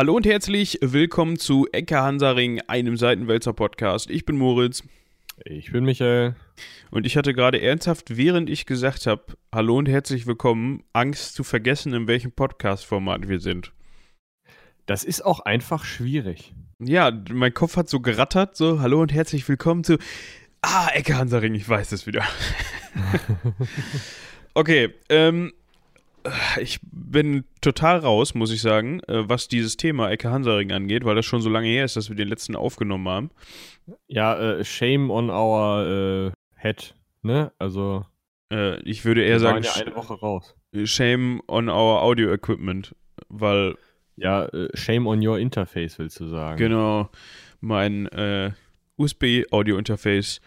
Hallo und herzlich willkommen zu Ecke Hansaring, einem Seitenwälzer Podcast. Ich bin Moritz. Ich bin Michael. Und ich hatte gerade ernsthaft, während ich gesagt habe, hallo und herzlich willkommen, Angst zu vergessen, in welchem Podcast-Format wir sind. Das ist auch einfach schwierig. Ja, mein Kopf hat so gerattert, so, hallo und herzlich willkommen zu. Ah, Ecke Hansaring, ich weiß es wieder. okay, ähm, ich bin total raus, muss ich sagen, äh, was dieses Thema Ecke Hansaring angeht, weil das schon so lange her ist, dass wir den letzten aufgenommen haben. Ja, äh, shame on our äh, head, ne? Also. Äh, ich würde eher sagen. Ja eine Woche raus. Shame on our Audio Equipment, weil. Ja, äh, shame on your Interface, willst du sagen. Genau. Mein äh, USB-Audio-Interface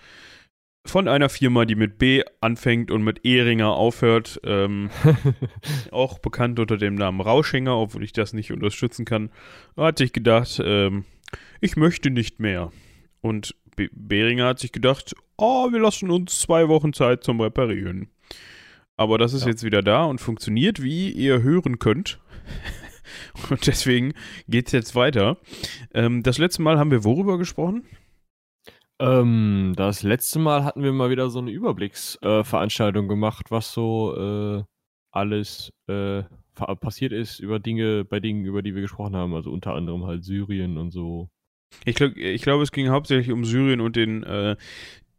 von einer Firma, die mit B anfängt und mit Ehringer aufhört, ähm, auch bekannt unter dem Namen Rauschinger, obwohl ich das nicht unterstützen kann, hat sich gedacht, ähm, ich möchte nicht mehr. Und B Behringer hat sich gedacht, oh, wir lassen uns zwei Wochen Zeit zum Reparieren. Aber das ist ja. jetzt wieder da und funktioniert, wie ihr hören könnt. und deswegen geht es jetzt weiter. Ähm, das letzte Mal haben wir worüber gesprochen? Ähm, das letzte Mal hatten wir mal wieder so eine Überblicksveranstaltung äh, gemacht, was so äh, alles äh, passiert ist über Dinge, bei Dingen, über die wir gesprochen haben. Also unter anderem halt Syrien und so. Ich glaube, ich glaub, es ging hauptsächlich um Syrien und den äh,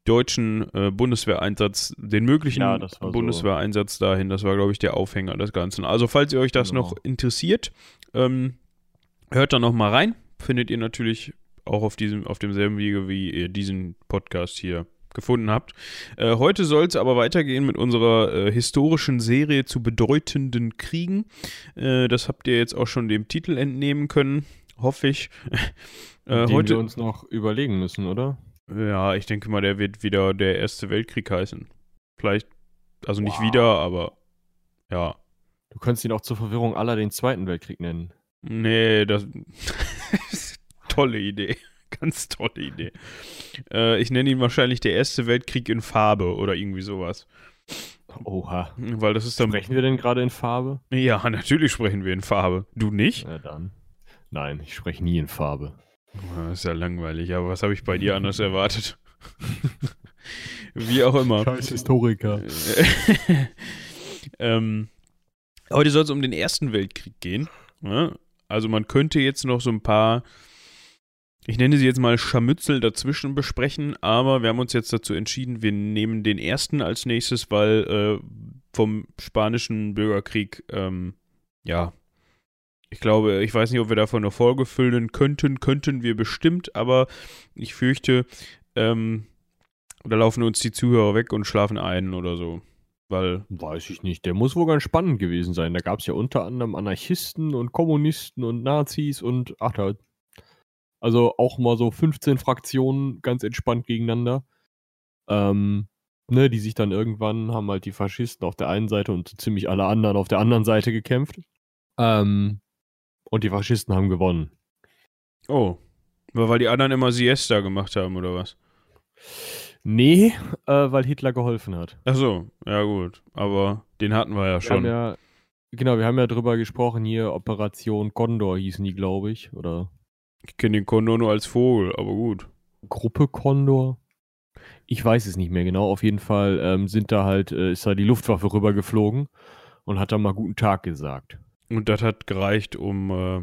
deutschen äh, Bundeswehreinsatz, den möglichen ja, Bundeswehreinsatz so. dahin. Das war, glaube ich, der Aufhänger des Ganzen. Also, falls ihr euch das genau. noch interessiert, ähm, hört da noch mal rein. Findet ihr natürlich auch auf diesem, auf demselben Wege, wie ihr diesen Podcast hier gefunden habt. Äh, heute soll es aber weitergehen mit unserer äh, historischen Serie zu bedeutenden Kriegen. Äh, das habt ihr jetzt auch schon dem Titel entnehmen können, hoffe ich. Den heute wir uns noch überlegen müssen, oder? Ja, ich denke mal, der wird wieder der Erste Weltkrieg heißen. Vielleicht, also nicht wow. wieder, aber ja. Du könntest ihn auch zur Verwirrung aller den Zweiten Weltkrieg nennen. Nee, das tolle Idee. Ganz tolle Idee. Äh, ich nenne ihn wahrscheinlich der Erste Weltkrieg in Farbe oder irgendwie sowas. Oha. Weil das ist dann. Sprechen wir denn gerade in Farbe? Ja, natürlich sprechen wir in Farbe. Du nicht? Ja, dann. Nein, ich spreche nie in Farbe. Das ist ja langweilig, aber was habe ich bei dir anders erwartet? Wie auch immer. Scheiß Historiker. ähm, heute soll es um den Ersten Weltkrieg gehen. Ja? Also man könnte jetzt noch so ein paar ich nenne sie jetzt mal Scharmützel dazwischen besprechen, aber wir haben uns jetzt dazu entschieden, wir nehmen den ersten als nächstes, weil äh, vom spanischen Bürgerkrieg, ähm, ja, ich glaube, ich weiß nicht, ob wir davon eine Folge füllen könnten, könnten wir bestimmt, aber ich fürchte, ähm, da laufen uns die Zuhörer weg und schlafen ein oder so. Weil Weiß ich nicht. Der muss wohl ganz spannend gewesen sein. Da gab es ja unter anderem Anarchisten und Kommunisten und Nazis und ach, da also auch mal so 15 Fraktionen ganz entspannt gegeneinander. Ähm, ne, die sich dann irgendwann haben halt die Faschisten auf der einen Seite und ziemlich alle anderen auf der anderen Seite gekämpft. Ähm, und die Faschisten haben gewonnen. Oh. Weil die anderen immer Siesta gemacht haben, oder was? Nee, äh, weil Hitler geholfen hat. Ach so, ja gut. Aber den hatten wir ja wir schon. Ja, genau, wir haben ja drüber gesprochen, hier Operation Condor hießen die, glaube ich. Oder ich kenne den Kondor nur als Vogel, aber gut. Gruppe Kondor? Ich weiß es nicht mehr genau. Auf jeden Fall ähm, sind da halt, äh, ist da die Luftwaffe rübergeflogen und hat da mal guten Tag gesagt. Und das hat gereicht, um. Äh,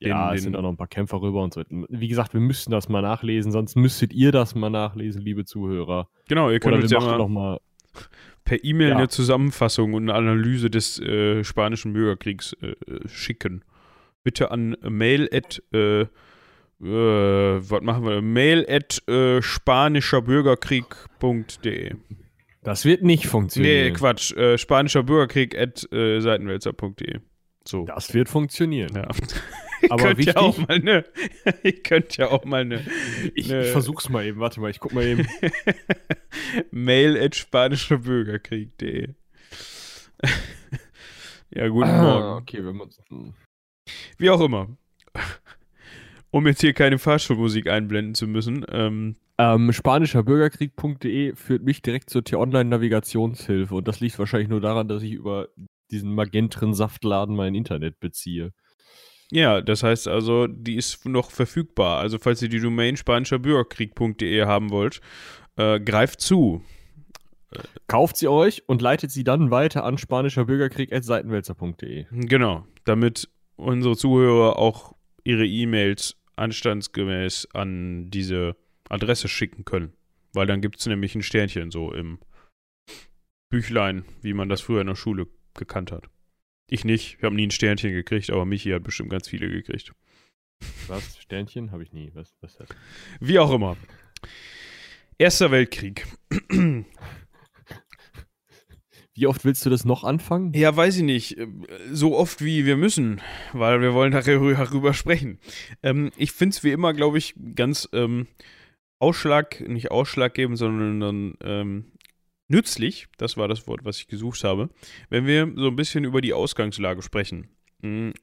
den, ja, es sind auch noch ein paar Kämpfer rüber und so. Wie gesagt, wir müssten das mal nachlesen, sonst müsstet ihr das mal nachlesen, liebe Zuhörer. Genau, ihr könnt Oder uns ja mal, noch mal per E-Mail ja. eine Zusammenfassung und eine Analyse des äh, spanischen Bürgerkriegs äh, schicken bitte an mail at, äh, äh, was machen wir, mail at äh, spanischerbürgerkrieg.de. Das wird nicht funktionieren. Nee, Quatsch. Äh, spanischer Bürgerkrieg at äh, seitenwälzer.de. So. Das wird funktionieren. Ja. Aber wichtig, ja auch mal ne, ich könnte ja auch mal eine. Ich, ne, ich versuch's mal eben, warte mal, ich guck mal eben. Mail at spanischerbürgerkrieg.de. ja, guten ah, Morgen. Okay, wenn wir uns. Wie auch immer. um jetzt hier keine Fahrschulmusik einblenden zu müssen. Ähm, ähm, Spanischerbürgerkrieg.de führt mich direkt zur T-Online-Navigationshilfe und das liegt wahrscheinlich nur daran, dass ich über diesen magentren Saftladen mein Internet beziehe. Ja, das heißt also, die ist noch verfügbar. Also falls ihr die Domain spanischerbürgerkrieg.de haben wollt, äh, greift zu. Kauft sie euch und leitet sie dann weiter an spanischerbürgerkrieg.seitenwälzer.de. Genau, damit unsere Zuhörer auch ihre E-Mails anstandsgemäß an diese Adresse schicken können. Weil dann gibt es nämlich ein Sternchen so im Büchlein, wie man das früher in der Schule gekannt hat. Ich nicht, ich habe nie ein Sternchen gekriegt, aber Michi hat bestimmt ganz viele gekriegt. Was? Sternchen? Habe ich nie. Was, was das? Wie auch immer. Erster Weltkrieg. Wie oft willst du das noch anfangen? Ja, weiß ich nicht. So oft wie wir müssen, weil wir wollen darüber sprechen. Ähm, ich finde es wie immer, glaube ich, ganz ähm, Ausschlag, nicht ausschlaggebend, sondern ähm, nützlich, das war das Wort, was ich gesucht habe, wenn wir so ein bisschen über die Ausgangslage sprechen. Mhm.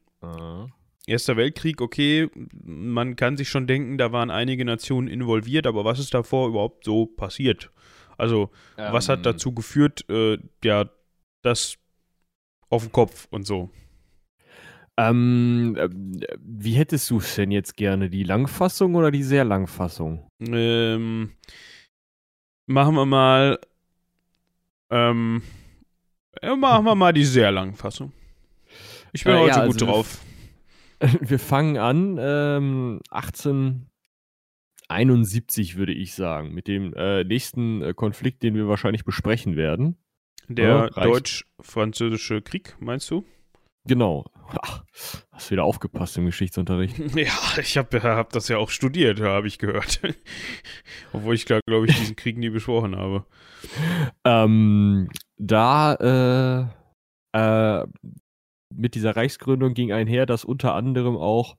Erster Weltkrieg, okay, man kann sich schon denken, da waren einige Nationen involviert, aber was ist davor überhaupt so passiert? Also, ähm, was hat ähm. dazu geführt, äh, ja, das auf dem Kopf und so? Ähm, äh, wie hättest du es denn jetzt gerne? Die Langfassung oder die sehr Langfassung? Ähm, machen wir mal. Ähm, machen wir mal die sehr Langfassung. Ich bin äh, heute ja, gut also drauf. Wir, wir fangen an, ähm, 18, 71, würde ich sagen, mit dem äh, nächsten äh, Konflikt, den wir wahrscheinlich besprechen werden. Der ja, deutsch-französische Krieg, meinst du? Genau. Ach, hast wieder aufgepasst im Geschichtsunterricht. Ja, ich habe hab das ja auch studiert, habe ich gehört. Obwohl ich, glaube ich, diesen Krieg nie besprochen habe. Ähm, da äh, äh, mit dieser Reichsgründung ging einher, dass unter anderem auch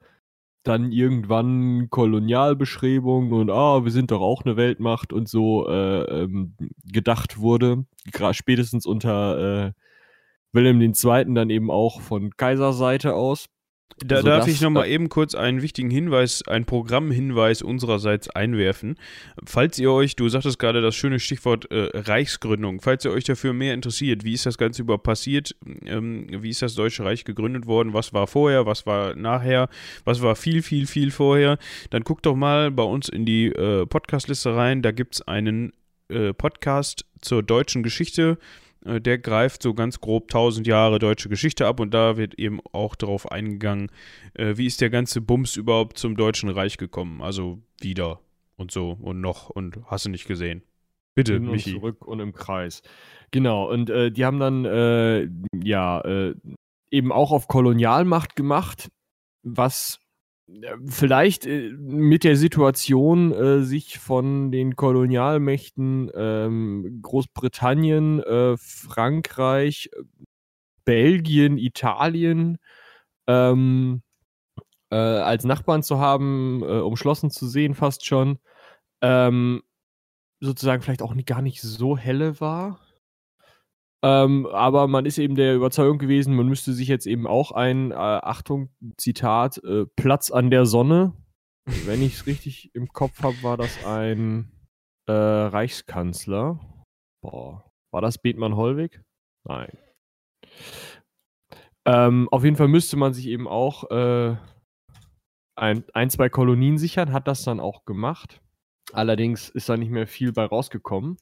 dann irgendwann Kolonialbeschreibung und ah, wir sind doch auch eine Weltmacht und so äh, ähm, gedacht wurde. Spätestens unter äh, Wilhelm II. dann eben auch von Kaiserseite aus. Da also darf ich nochmal eben kurz einen wichtigen Hinweis, einen Programmhinweis unsererseits einwerfen. Falls ihr euch, du sagtest gerade das schöne Stichwort äh, Reichsgründung, falls ihr euch dafür mehr interessiert, wie ist das Ganze überhaupt passiert, ähm, wie ist das Deutsche Reich gegründet worden, was war vorher, was war nachher, was war viel, viel, viel vorher, dann guckt doch mal bei uns in die äh, Podcastliste rein, da gibt es einen äh, Podcast zur deutschen Geschichte. äh, der greift so ganz grob 1000 Jahre deutsche Geschichte ab und da wird eben auch darauf eingegangen, äh, wie ist der ganze Bums überhaupt zum Deutschen Reich gekommen. Also wieder und so und noch und hast du nicht gesehen. Bitte, Hin Michi. zurück und im Kreis. Genau, und äh, die haben dann, äh, ja, äh, eben auch auf Kolonialmacht gemacht, was vielleicht äh, mit der Situation äh, sich von den Kolonialmächten ähm, Großbritannien, äh, Frankreich, Belgien, Italien ähm, äh, als Nachbarn zu haben, äh, umschlossen zu sehen, fast schon, ähm, sozusagen vielleicht auch gar nicht so helle war. Ähm, aber man ist eben der Überzeugung gewesen, man müsste sich jetzt eben auch ein, äh, Achtung, Zitat, äh, Platz an der Sonne, wenn ich es richtig im Kopf habe, war das ein äh, Reichskanzler. Boah, war das Bethmann Hollweg? Nein. Ähm, auf jeden Fall müsste man sich eben auch äh, ein, ein, zwei Kolonien sichern, hat das dann auch gemacht. Allerdings ist da nicht mehr viel bei rausgekommen.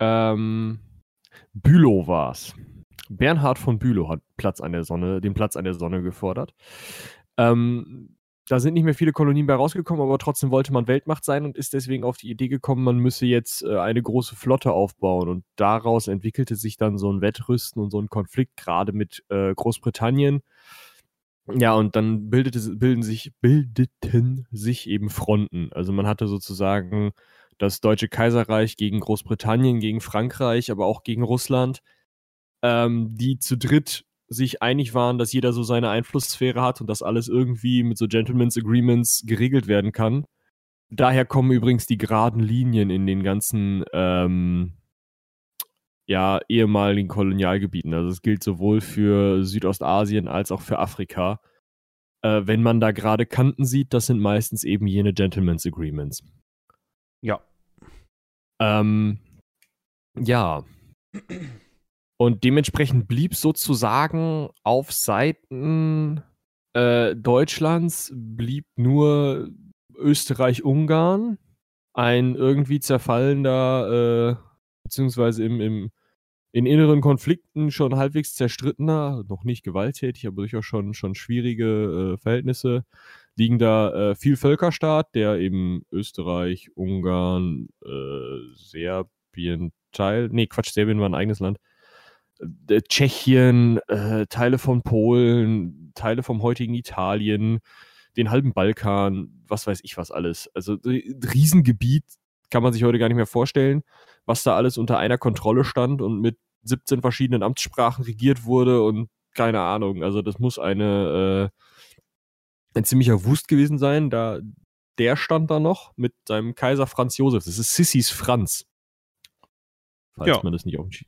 Ähm, Bülow war es. Bernhard von Bülow hat Platz an der Sonne, den Platz an der Sonne gefordert. Ähm, da sind nicht mehr viele Kolonien bei rausgekommen, aber trotzdem wollte man Weltmacht sein und ist deswegen auf die Idee gekommen, man müsse jetzt äh, eine große Flotte aufbauen. Und daraus entwickelte sich dann so ein Wettrüsten und so ein Konflikt, gerade mit äh, Großbritannien. Ja, und dann bildete, bilden sich, bildeten sich eben Fronten. Also man hatte sozusagen das Deutsche Kaiserreich gegen Großbritannien, gegen Frankreich, aber auch gegen Russland, ähm, die zu dritt sich einig waren, dass jeder so seine Einflusssphäre hat und dass alles irgendwie mit so Gentleman's Agreements geregelt werden kann. Daher kommen übrigens die geraden Linien in den ganzen ähm, ja, ehemaligen Kolonialgebieten. Also es gilt sowohl für Südostasien als auch für Afrika. Äh, wenn man da gerade Kanten sieht, das sind meistens eben jene Gentleman's Agreements. Ja. Ähm, ja. Und dementsprechend blieb sozusagen auf Seiten äh, Deutschlands blieb nur Österreich-Ungarn, ein irgendwie zerfallender, äh, beziehungsweise im, im, in inneren Konflikten schon halbwegs zerstrittener, noch nicht gewalttätig, aber durchaus schon, schon schwierige äh, Verhältnisse, liegen da äh, viel Völkerstaat, der eben Österreich, Ungarn, äh, Serbien, Teil, nee, Quatsch, Serbien war ein eigenes Land, äh, Tschechien, äh, Teile von Polen, Teile vom heutigen Italien, den halben Balkan, was weiß ich was alles. Also Riesengebiet kann man sich heute gar nicht mehr vorstellen, was da alles unter einer Kontrolle stand und mit 17 verschiedenen Amtssprachen regiert wurde und keine Ahnung. Also das muss eine äh, ein ziemlicher Wust gewesen sein. Da der stand da noch mit seinem Kaiser Franz Josef. Das ist Sissis Franz. Falls ja. man das nicht auf dem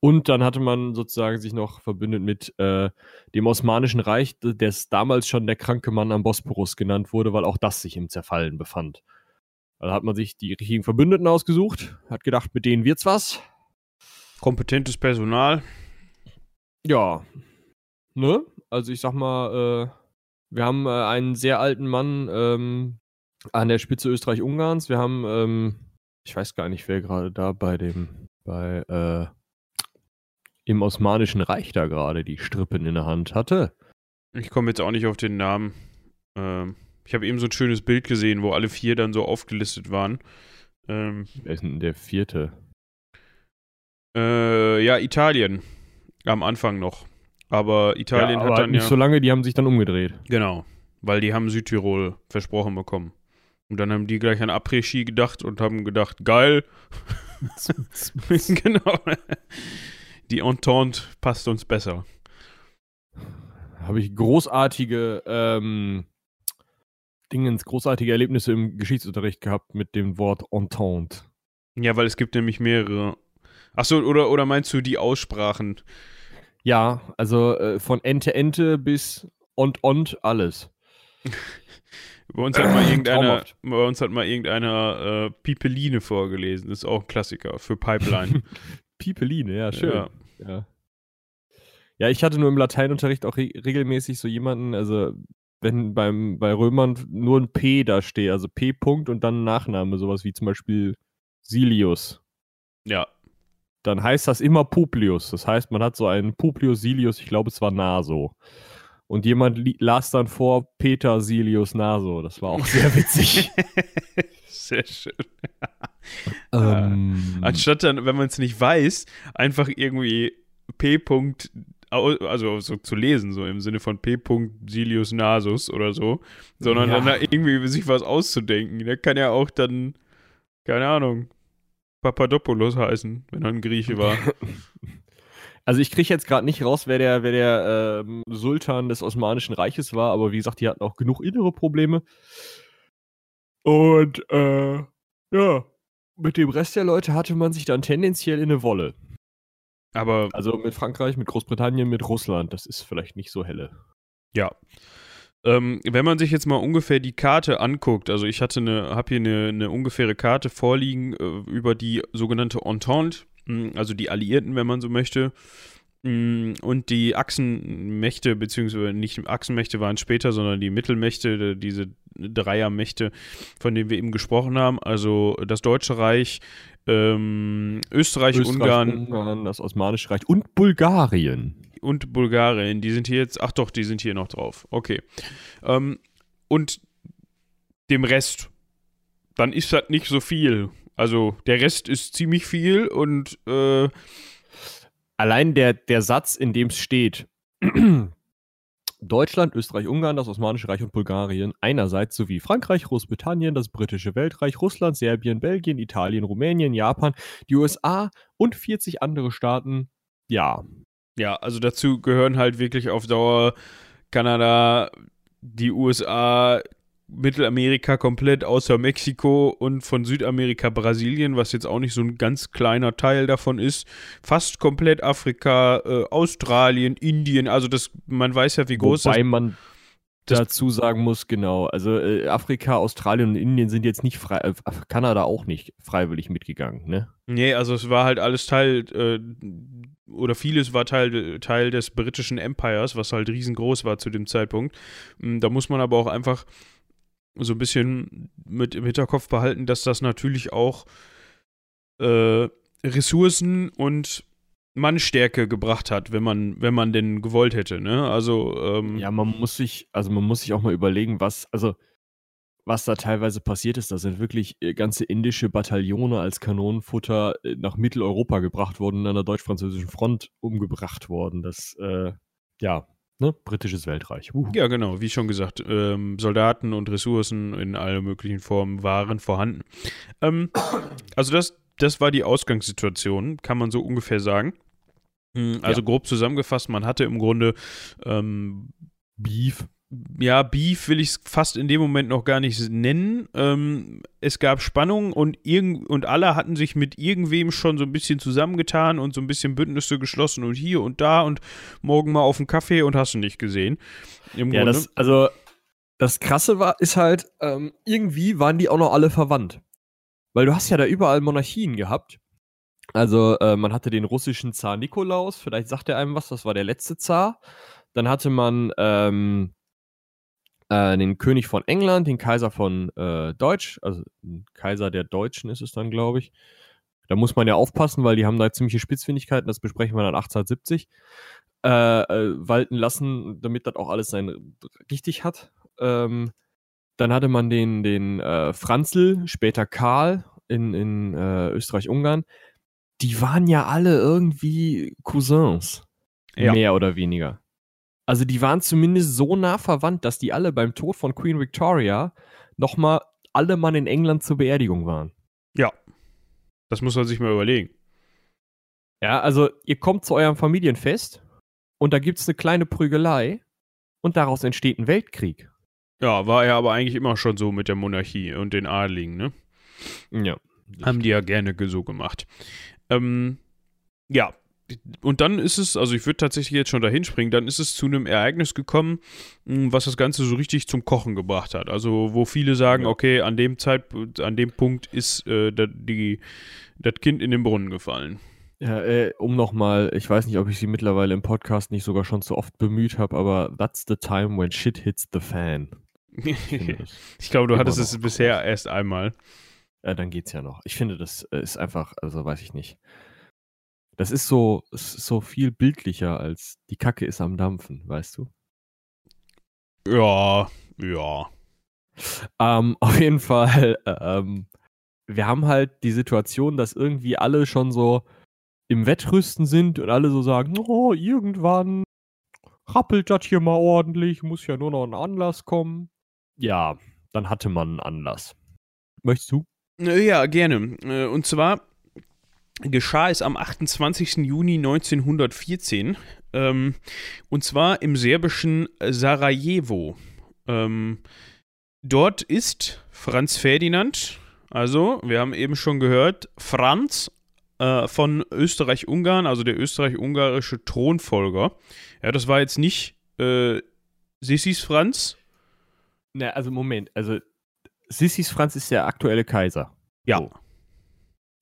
und dann hatte man sozusagen sich noch verbündet mit äh, dem Osmanischen Reich, das damals schon der kranke Mann am Bosporus genannt wurde, weil auch das sich im Zerfallen befand. Also hat man sich die richtigen Verbündeten ausgesucht, hat gedacht, mit denen wird's was. Kompetentes Personal. Ja. Ne? Also ich sag mal, äh, wir haben äh, einen sehr alten Mann ähm, an der Spitze Österreich-Ungarns. Wir haben, ähm, ich weiß gar nicht, wer gerade da bei dem, bei, äh, im Osmanischen Reich da gerade die Strippen in der Hand hatte. Ich komme jetzt auch nicht auf den Namen. Ähm, ich habe eben so ein schönes Bild gesehen, wo alle vier dann so aufgelistet waren. Ähm, Wer ist denn der vierte? Äh, ja, Italien. Am Anfang noch. Aber Italien ja, aber hat dann nicht ja. so lange, die haben sich dann umgedreht. Genau. Weil die haben Südtirol versprochen bekommen. Und dann haben die gleich an Après-Ski gedacht und haben gedacht, geil. genau die Entente passt uns besser. Habe ich großartige ähm, Dingens, großartige Erlebnisse im Geschichtsunterricht gehabt mit dem Wort Entente. Ja, weil es gibt nämlich mehrere. Achso, oder, oder meinst du die Aussprachen? Ja, also äh, von Ente Ente bis und und alles. bei uns hat mal irgendeiner, bei uns hat mal irgendeiner äh, Pipeline vorgelesen. Das ist auch ein Klassiker für Pipeline. Pipeline, ja, schön. Ja. ja. ja. ich hatte nur im Lateinunterricht auch re regelmäßig so jemanden, also wenn beim, bei Römern nur ein P da steht, also P. -Punkt und dann ein Nachname, sowas wie zum Beispiel Silius. Ja. Dann heißt das immer Publius. Das heißt, man hat so einen Publius Silius, ich glaube, es war Naso. Und jemand las dann vor Peter Silius Naso. Das war auch sehr witzig. sehr schön. ähm, Anstatt dann, wenn man es nicht weiß, einfach irgendwie P. also so zu lesen, so im Sinne von P. Silius Nasus oder so, sondern ja. dann da irgendwie sich was auszudenken. Der kann ja auch dann, keine Ahnung, Papadopoulos heißen, wenn er ein Grieche war. Also ich kriege jetzt gerade nicht raus, wer der, wer der ähm, Sultan des Osmanischen Reiches war, aber wie gesagt, die hatten auch genug innere Probleme. Und äh, ja, mit dem Rest der Leute hatte man sich dann tendenziell in eine Wolle. Aber. Also mit Frankreich, mit Großbritannien, mit Russland, das ist vielleicht nicht so helle. Ja. Ähm, wenn man sich jetzt mal ungefähr die Karte anguckt, also ich hatte eine, habe hier eine, eine ungefähre Karte vorliegen äh, über die sogenannte Entente, hm, also die Alliierten, wenn man so möchte. Hm, und die Achsenmächte, beziehungsweise nicht Achsenmächte waren später, sondern die Mittelmächte, diese Dreiermächte, von denen wir eben gesprochen haben. Also das Deutsche Reich, ähm, Österreich, Österreich, Ungarn, Ungarn, das Osmanische Reich und Bulgarien. Und Bulgarien, die sind hier jetzt, ach doch, die sind hier noch drauf. Okay. Ähm, und dem Rest, dann ist das nicht so viel. Also der Rest ist ziemlich viel und äh, allein der, der Satz, in dem es steht, Deutschland, Österreich, Ungarn, das Osmanische Reich und Bulgarien einerseits sowie Frankreich, Großbritannien, das britische Weltreich, Russland, Serbien, Belgien, Italien, Rumänien, Japan, die USA und 40 andere Staaten. Ja. Ja, also dazu gehören halt wirklich auf Dauer Kanada, die USA, Mittelamerika komplett außer Mexiko und von Südamerika Brasilien, was jetzt auch nicht so ein ganz kleiner Teil davon ist, fast komplett Afrika, äh, Australien, Indien, also das, man weiß ja, wie groß Wobei das man dazu sagen muss, genau. Also äh, Afrika, Australien und Indien sind jetzt nicht frei, äh, Kanada auch nicht freiwillig mitgegangen, ne? Nee, also es war halt alles Teil, äh, oder vieles war Teil, Teil des britischen Empires, was halt riesengroß war zu dem Zeitpunkt. Hm, da muss man aber auch einfach so ein bisschen mit im Hinterkopf behalten, dass das natürlich auch äh, Ressourcen und Mannstärke gebracht hat, wenn man, wenn man denn gewollt hätte. Ne? Also ähm, ja, man muss sich, also man muss sich auch mal überlegen, was, also was da teilweise passiert ist. Da sind wirklich äh, ganze indische Bataillone als Kanonenfutter äh, nach Mitteleuropa gebracht worden und an der deutsch-französischen Front umgebracht worden. Das, äh, ja, ne, britisches Weltreich. Uh. Ja, genau, wie schon gesagt, ähm, Soldaten und Ressourcen in allen möglichen Formen waren vorhanden. Ähm, also das, das war die Ausgangssituation, kann man so ungefähr sagen. Hm, also ja. grob zusammengefasst, man hatte im Grunde ähm, Beef. Ja, Beef will ich es fast in dem Moment noch gar nicht nennen. Ähm, es gab Spannungen und, und alle hatten sich mit irgendwem schon so ein bisschen zusammengetan und so ein bisschen Bündnisse geschlossen und hier und da und morgen mal auf den Kaffee und hast du nicht gesehen. Im ja, Grunde. das, also das Krasse war, ist halt, ähm, irgendwie waren die auch noch alle verwandt. Weil du hast ja da überall Monarchien gehabt. Also äh, man hatte den russischen Zar Nikolaus, vielleicht sagt er einem was, das war der letzte Zar. Dann hatte man ähm, äh, den König von England, den Kaiser von äh, Deutsch, also Kaiser der Deutschen ist es dann, glaube ich. Da muss man ja aufpassen, weil die haben da ziemliche Spitzfindigkeiten, das besprechen wir dann 1870, äh, äh, walten lassen, damit das auch alles sein richtig hat. Ähm, dann hatte man den, den äh, Franzl, später Karl in, in Österreich-Ungarn die waren ja alle irgendwie Cousins. Ja. Mehr oder weniger. Also die waren zumindest so nah verwandt, dass die alle beim Tod von Queen Victoria nochmal alle Mann in England zur Beerdigung waren. Ja. Das muss man sich mal überlegen. Ja, also ihr kommt zu eurem Familienfest und da gibt es eine kleine Prügelei und daraus entsteht ein Weltkrieg. Ja, war ja aber eigentlich immer schon so mit der Monarchie und den Adligen, ne? Ja. Haben die ja gerne so gemacht. Ähm, ja, und dann ist es, also ich würde tatsächlich jetzt schon dahin springen, dann ist es zu einem Ereignis gekommen, hm, was das Ganze so richtig zum Kochen gebracht hat. Also wo viele sagen, ja. okay, an dem Zeitpunkt, an dem Punkt ist äh, das, die, das Kind in den Brunnen gefallen. Ja, äh, um nochmal, ich weiß nicht, ob ich sie mittlerweile im Podcast nicht sogar schon zu oft bemüht habe, aber that's the time when shit hits the fan. ich glaube, du hattest es bisher erst einmal. Ja, dann geht's ja noch. Ich finde, das äh, ist einfach, also weiß ich nicht. Das ist so, ist so viel bildlicher als die Kacke ist am Dampfen, weißt du? Ja, ja. Ähm, auf jeden Fall, ähm, wir haben halt die Situation, dass irgendwie alle schon so im Wettrüsten sind und alle so sagen, oh, irgendwann rappelt das hier mal ordentlich, muss ja nur noch ein Anlass kommen. Ja, dann hatte man einen Anlass. Möchtest du? Äh, ja, gerne. Äh, und zwar geschah es am 28. Juni 1914. Ähm, und zwar im serbischen Sarajevo. Ähm, dort ist Franz Ferdinand, also wir haben eben schon gehört, Franz äh, von Österreich-Ungarn, also der österreich-ungarische Thronfolger. Ja, das war jetzt nicht äh, Sissis Franz. Na, also Moment, also Sissis Franz ist der aktuelle Kaiser. Ja. So.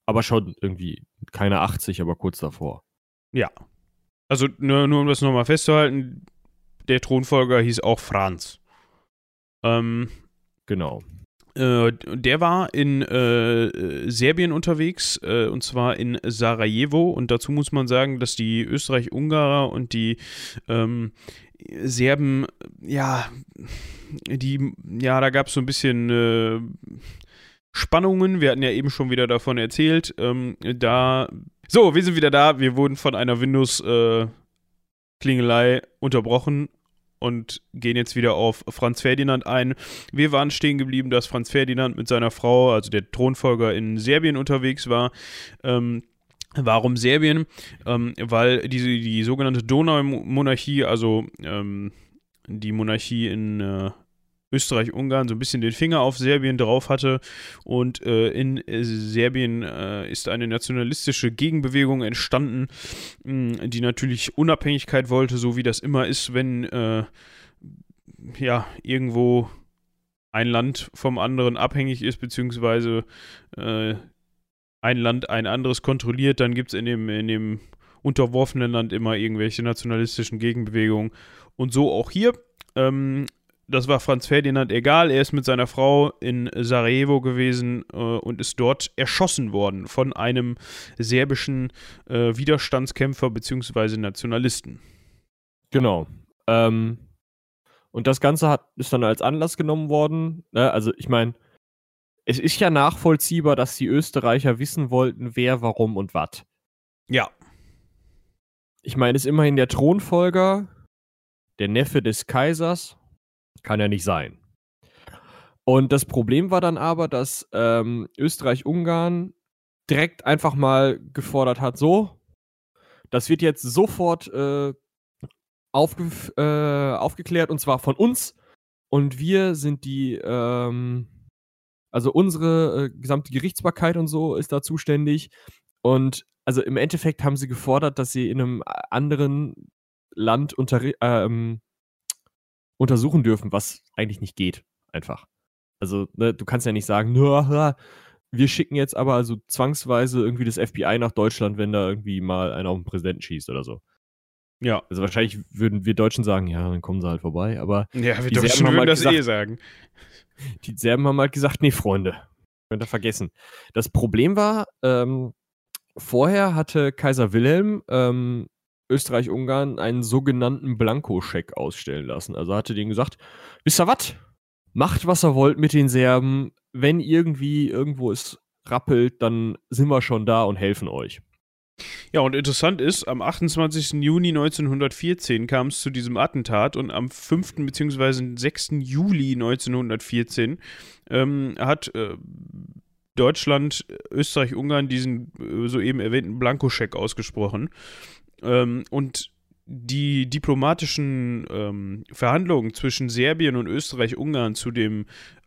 Aber schon irgendwie keine 80, aber kurz davor. Ja. Also nur, nur um das nochmal festzuhalten, der Thronfolger hieß auch Franz. Ähm, genau. Äh, der war in äh, Serbien unterwegs, äh, und zwar in Sarajevo. Und dazu muss man sagen, dass die Österreich-Ungarer und die ähm, Serben, ja, die, ja, da gab es so ein bisschen äh, Spannungen. Wir hatten ja eben schon wieder davon erzählt. Ähm, da. So, wir sind wieder da. Wir wurden von einer Windows-Klingelei äh, unterbrochen und gehen jetzt wieder auf Franz Ferdinand ein. Wir waren stehen geblieben, dass Franz Ferdinand mit seiner Frau, also der Thronfolger, in Serbien unterwegs war. Ähm, Warum Serbien? Ähm, weil diese, die sogenannte Donaumonarchie, also ähm, die Monarchie in äh, Österreich-Ungarn so ein bisschen den Finger auf Serbien drauf hatte. Und äh, in äh, Serbien äh, ist eine nationalistische Gegenbewegung entstanden, mh, die natürlich Unabhängigkeit wollte, so wie das immer ist, wenn äh, ja, irgendwo ein Land vom anderen abhängig ist, beziehungsweise äh, ein Land ein anderes kontrolliert, dann gibt es in dem, in dem unterworfenen Land immer irgendwelche nationalistischen Gegenbewegungen. Und so auch hier. Ähm, das war Franz Ferdinand egal. Er ist mit seiner Frau in Sarajevo gewesen äh, und ist dort erschossen worden von einem serbischen äh, Widerstandskämpfer bzw. Nationalisten. Genau. Ähm, und das Ganze hat, ist dann als Anlass genommen worden. Ne? Also ich meine, es ist ja nachvollziehbar, dass die Österreicher wissen wollten, wer, warum und was. Ja. Ich meine, ist immerhin der Thronfolger, der Neffe des Kaisers kann ja nicht sein. Und das Problem war dann aber, dass ähm, Österreich-Ungarn direkt einfach mal gefordert hat, so, das wird jetzt sofort äh, aufge äh, aufgeklärt und zwar von uns. Und wir sind die, ähm, also unsere äh, gesamte Gerichtsbarkeit und so ist da zuständig. Und also im Endeffekt haben sie gefordert, dass sie in einem anderen Land unter, ähm, untersuchen dürfen, was eigentlich nicht geht. Einfach. Also, ne, du kannst ja nicht sagen, wir schicken jetzt aber also zwangsweise irgendwie das FBI nach Deutschland, wenn da irgendwie mal einer auf den Präsidenten schießt oder so. Ja. Also wahrscheinlich würden wir Deutschen sagen, ja, dann kommen sie halt vorbei, aber ja, wir Deutschen würden halt das gesagt, eh sagen. Die Serben haben halt gesagt, nee, Freunde, könnt ihr vergessen. Das Problem war, ähm, vorher hatte Kaiser Wilhelm ähm, Österreich-Ungarn einen sogenannten Blankoscheck ausstellen lassen. Also hatte denen gesagt, wisst ihr was? Macht, was ihr wollt mit den Serben. Wenn irgendwie irgendwo es rappelt, dann sind wir schon da und helfen euch. Ja, und interessant ist, am 28. Juni 1914 kam es zu diesem Attentat und am 5. bzw. 6. Juli 1914 ähm, hat äh, Deutschland, Österreich, Ungarn diesen äh, soeben erwähnten Blankoscheck ausgesprochen. Ähm, und die diplomatischen ähm, Verhandlungen zwischen Serbien und Österreich-Ungarn zu dem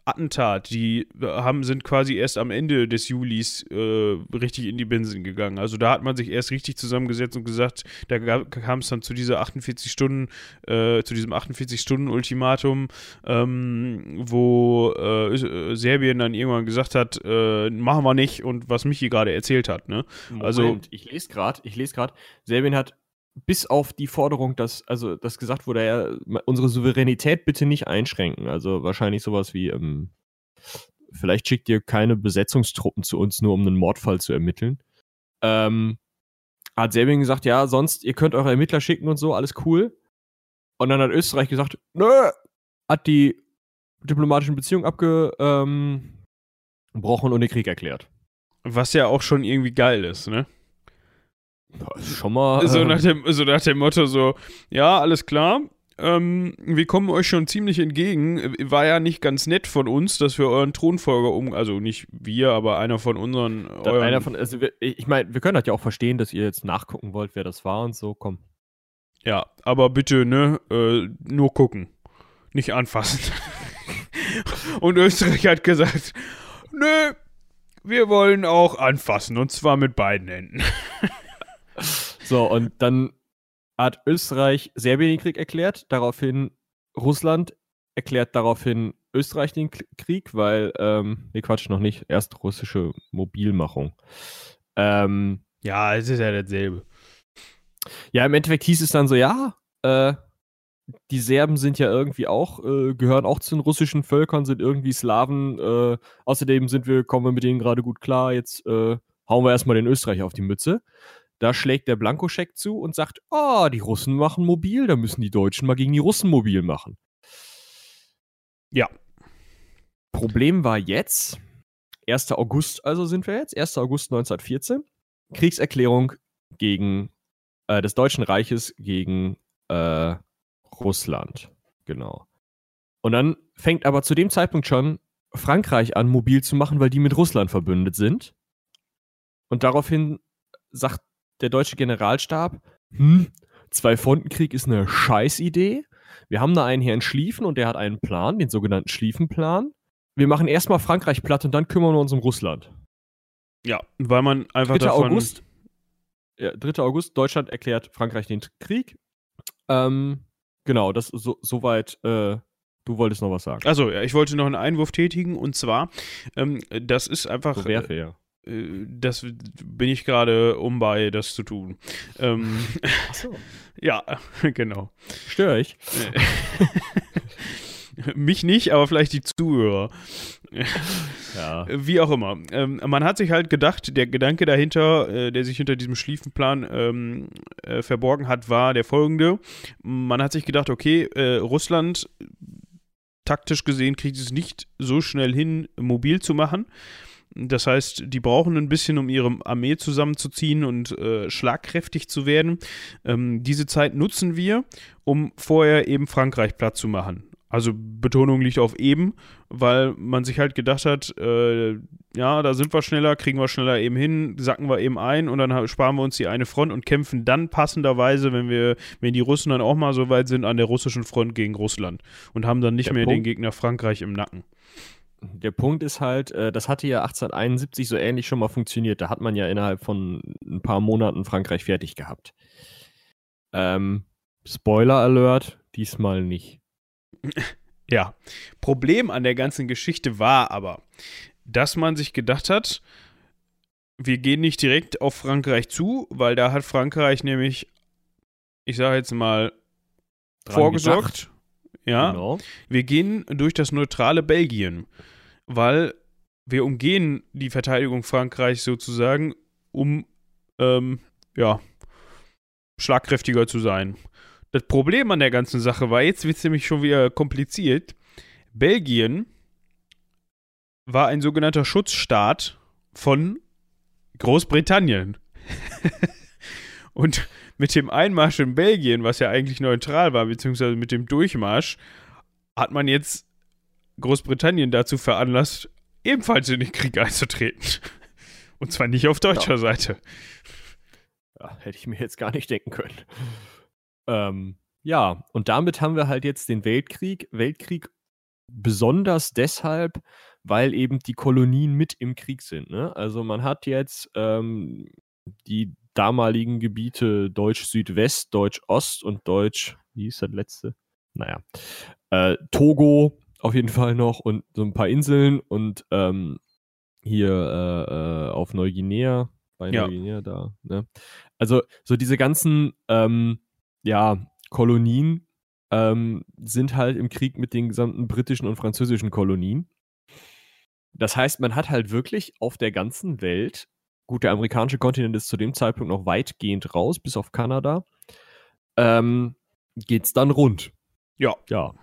Attentat, die äh, haben, sind quasi erst am Ende des Julis äh, richtig in die Binsen gegangen. Also da hat man sich erst richtig zusammengesetzt und gesagt, da kam es dann zu dieser 48 Stunden, äh, zu diesem 48-Stunden-Ultimatum, ähm, wo äh, Serbien dann irgendwann gesagt hat, äh, machen wir nicht und was Michi gerade erzählt hat. Ne? Moment, also ich lese gerade, ich lese gerade, Serbien hat bis auf die Forderung, dass, also, dass gesagt wurde, ja, unsere Souveränität bitte nicht einschränken. Also wahrscheinlich sowas wie, ähm, vielleicht schickt ihr keine Besetzungstruppen zu uns, nur um einen Mordfall zu ermitteln. Ähm, hat Serbien gesagt, ja, sonst, ihr könnt eure Ermittler schicken und so, alles cool. Und dann hat Österreich gesagt, nö, hat die diplomatischen Beziehungen abgebrochen ähm, und den Krieg erklärt. Was ja auch schon irgendwie geil ist, ne? Schon mal. So, äh, nach dem, so nach dem Motto: so, ja, alles klar. Ähm, wir kommen euch schon ziemlich entgegen. War ja nicht ganz nett von uns, dass wir euren Thronfolger um, also nicht wir, aber einer von unseren. Einer von, also wir, ich meine, wir können das ja auch verstehen, dass ihr jetzt nachgucken wollt, wer das war und so. Komm. Ja, aber bitte, ne, äh, nur gucken, nicht anfassen. und Österreich hat gesagt, nö, wir wollen auch anfassen und zwar mit beiden Händen. So, und dann hat Österreich Serbien den Krieg erklärt, daraufhin Russland erklärt daraufhin Österreich den Krieg, weil, ähm, nee, Quatsch, noch nicht, erst russische Mobilmachung. Ähm, ja, es ist ja dasselbe. Ja, im Endeffekt hieß es dann so, ja, äh, die Serben sind ja irgendwie auch, äh, gehören auch zu den russischen Völkern, sind irgendwie Slawen. Äh, außerdem sind wir, kommen wir mit denen gerade gut klar. Jetzt äh, hauen wir erstmal den Österreich auf die Mütze. Da schlägt der Blankoscheck zu und sagt, oh, die Russen machen mobil, da müssen die Deutschen mal gegen die Russen mobil machen. Ja. Problem war jetzt, 1. August also sind wir jetzt, 1. August 1914, Kriegserklärung gegen äh, des Deutschen Reiches gegen äh, Russland. Genau. Und dann fängt aber zu dem Zeitpunkt schon Frankreich an, mobil zu machen, weil die mit Russland verbündet sind. Und daraufhin sagt der deutsche Generalstab, hm, Zwei-Fronten-Krieg ist eine Scheißidee. Wir haben da einen Herrn Schlieffen und der hat einen Plan, den sogenannten Schlieffenplan. Wir machen erstmal Frankreich platt und dann kümmern wir uns um Russland. Ja, weil man einfach 3. davon... August, ja, 3. August, Deutschland erklärt Frankreich den Krieg. Ähm, genau, das so, soweit äh, Du wolltest noch was sagen. Also, ja, ich wollte noch einen Einwurf tätigen und zwar, ähm, das ist einfach. So werfe ja. Äh, das bin ich gerade um bei, das zu tun. Ähm, Achso. ja, genau. Störe ich? Mich nicht, aber vielleicht die Zuhörer. Ja. Wie auch immer. Ähm, man hat sich halt gedacht, der Gedanke dahinter, äh, der sich hinter diesem Schlieffenplan ähm, äh, verborgen hat, war der folgende. Man hat sich gedacht, okay, äh, Russland taktisch gesehen kriegt es nicht so schnell hin, mobil zu machen. Das heißt, die brauchen ein bisschen, um ihre Armee zusammenzuziehen und äh, schlagkräftig zu werden. Ähm, diese Zeit nutzen wir, um vorher eben Frankreich platt zu machen. Also Betonung liegt auf eben, weil man sich halt gedacht hat, äh, ja, da sind wir schneller, kriegen wir schneller eben hin, sacken wir eben ein und dann sparen wir uns die eine Front und kämpfen dann passenderweise, wenn wir, wenn die Russen dann auch mal so weit sind, an der russischen Front gegen Russland und haben dann nicht Der mehr Punkt- den Gegner Frankreich im Nacken. Der Punkt ist halt, äh, das hatte ja 1871 so ähnlich schon mal funktioniert. Da hat man ja innerhalb von ein paar Monaten Frankreich fertig gehabt. Ähm, Spoiler Alert, diesmal nicht. Ja, Problem an der ganzen Geschichte war aber, dass man sich gedacht hat, wir gehen nicht direkt auf Frankreich zu, weil da hat Frankreich nämlich, ich sage jetzt mal, vorgesorgt. gedacht. Ja, Genau. wir gehen durch das neutrale Belgien, weil wir umgehen die Verteidigung Frankreichs sozusagen, um ähm, ja, schlagkräftiger zu sein. Das Problem an der ganzen Sache war, jetzt wird es nämlich schon wieder kompliziert. Belgien war ein sogenannter Schutzstaat von Großbritannien. Und mit dem Einmarsch in Belgien, was ja eigentlich neutral war, beziehungsweise mit dem Durchmarsch, hat man jetzt Großbritannien dazu veranlasst, ebenfalls in den Krieg einzutreten. Und zwar nicht auf deutscher Seite. Ja, hätte ich mir jetzt gar nicht denken können. Ähm, ja, und damit haben wir halt jetzt den Weltkrieg. Weltkrieg besonders deshalb, weil eben die Kolonien mit im Krieg sind. Ne? Also man hat jetzt ähm, die damaligen Gebiete Deutsch-Südwest, Deutsch-Ost und Deutsch, wie hieß das letzte? Naja, äh, Togo auf jeden Fall noch und so ein paar Inseln und ähm, hier äh, äh, auf Neuguinea, bei Ja. Neuguinea da. Ne? Also so diese ganzen ähm, ja, Kolonien ähm, sind halt im Krieg mit den gesamten britischen und französischen Kolonien. Das heißt, man hat halt wirklich auf der ganzen Welt, gut, der amerikanische Kontinent ist zu dem Zeitpunkt noch weitgehend raus, bis auf Kanada, ähm, geht's dann rund. Ja. Ja.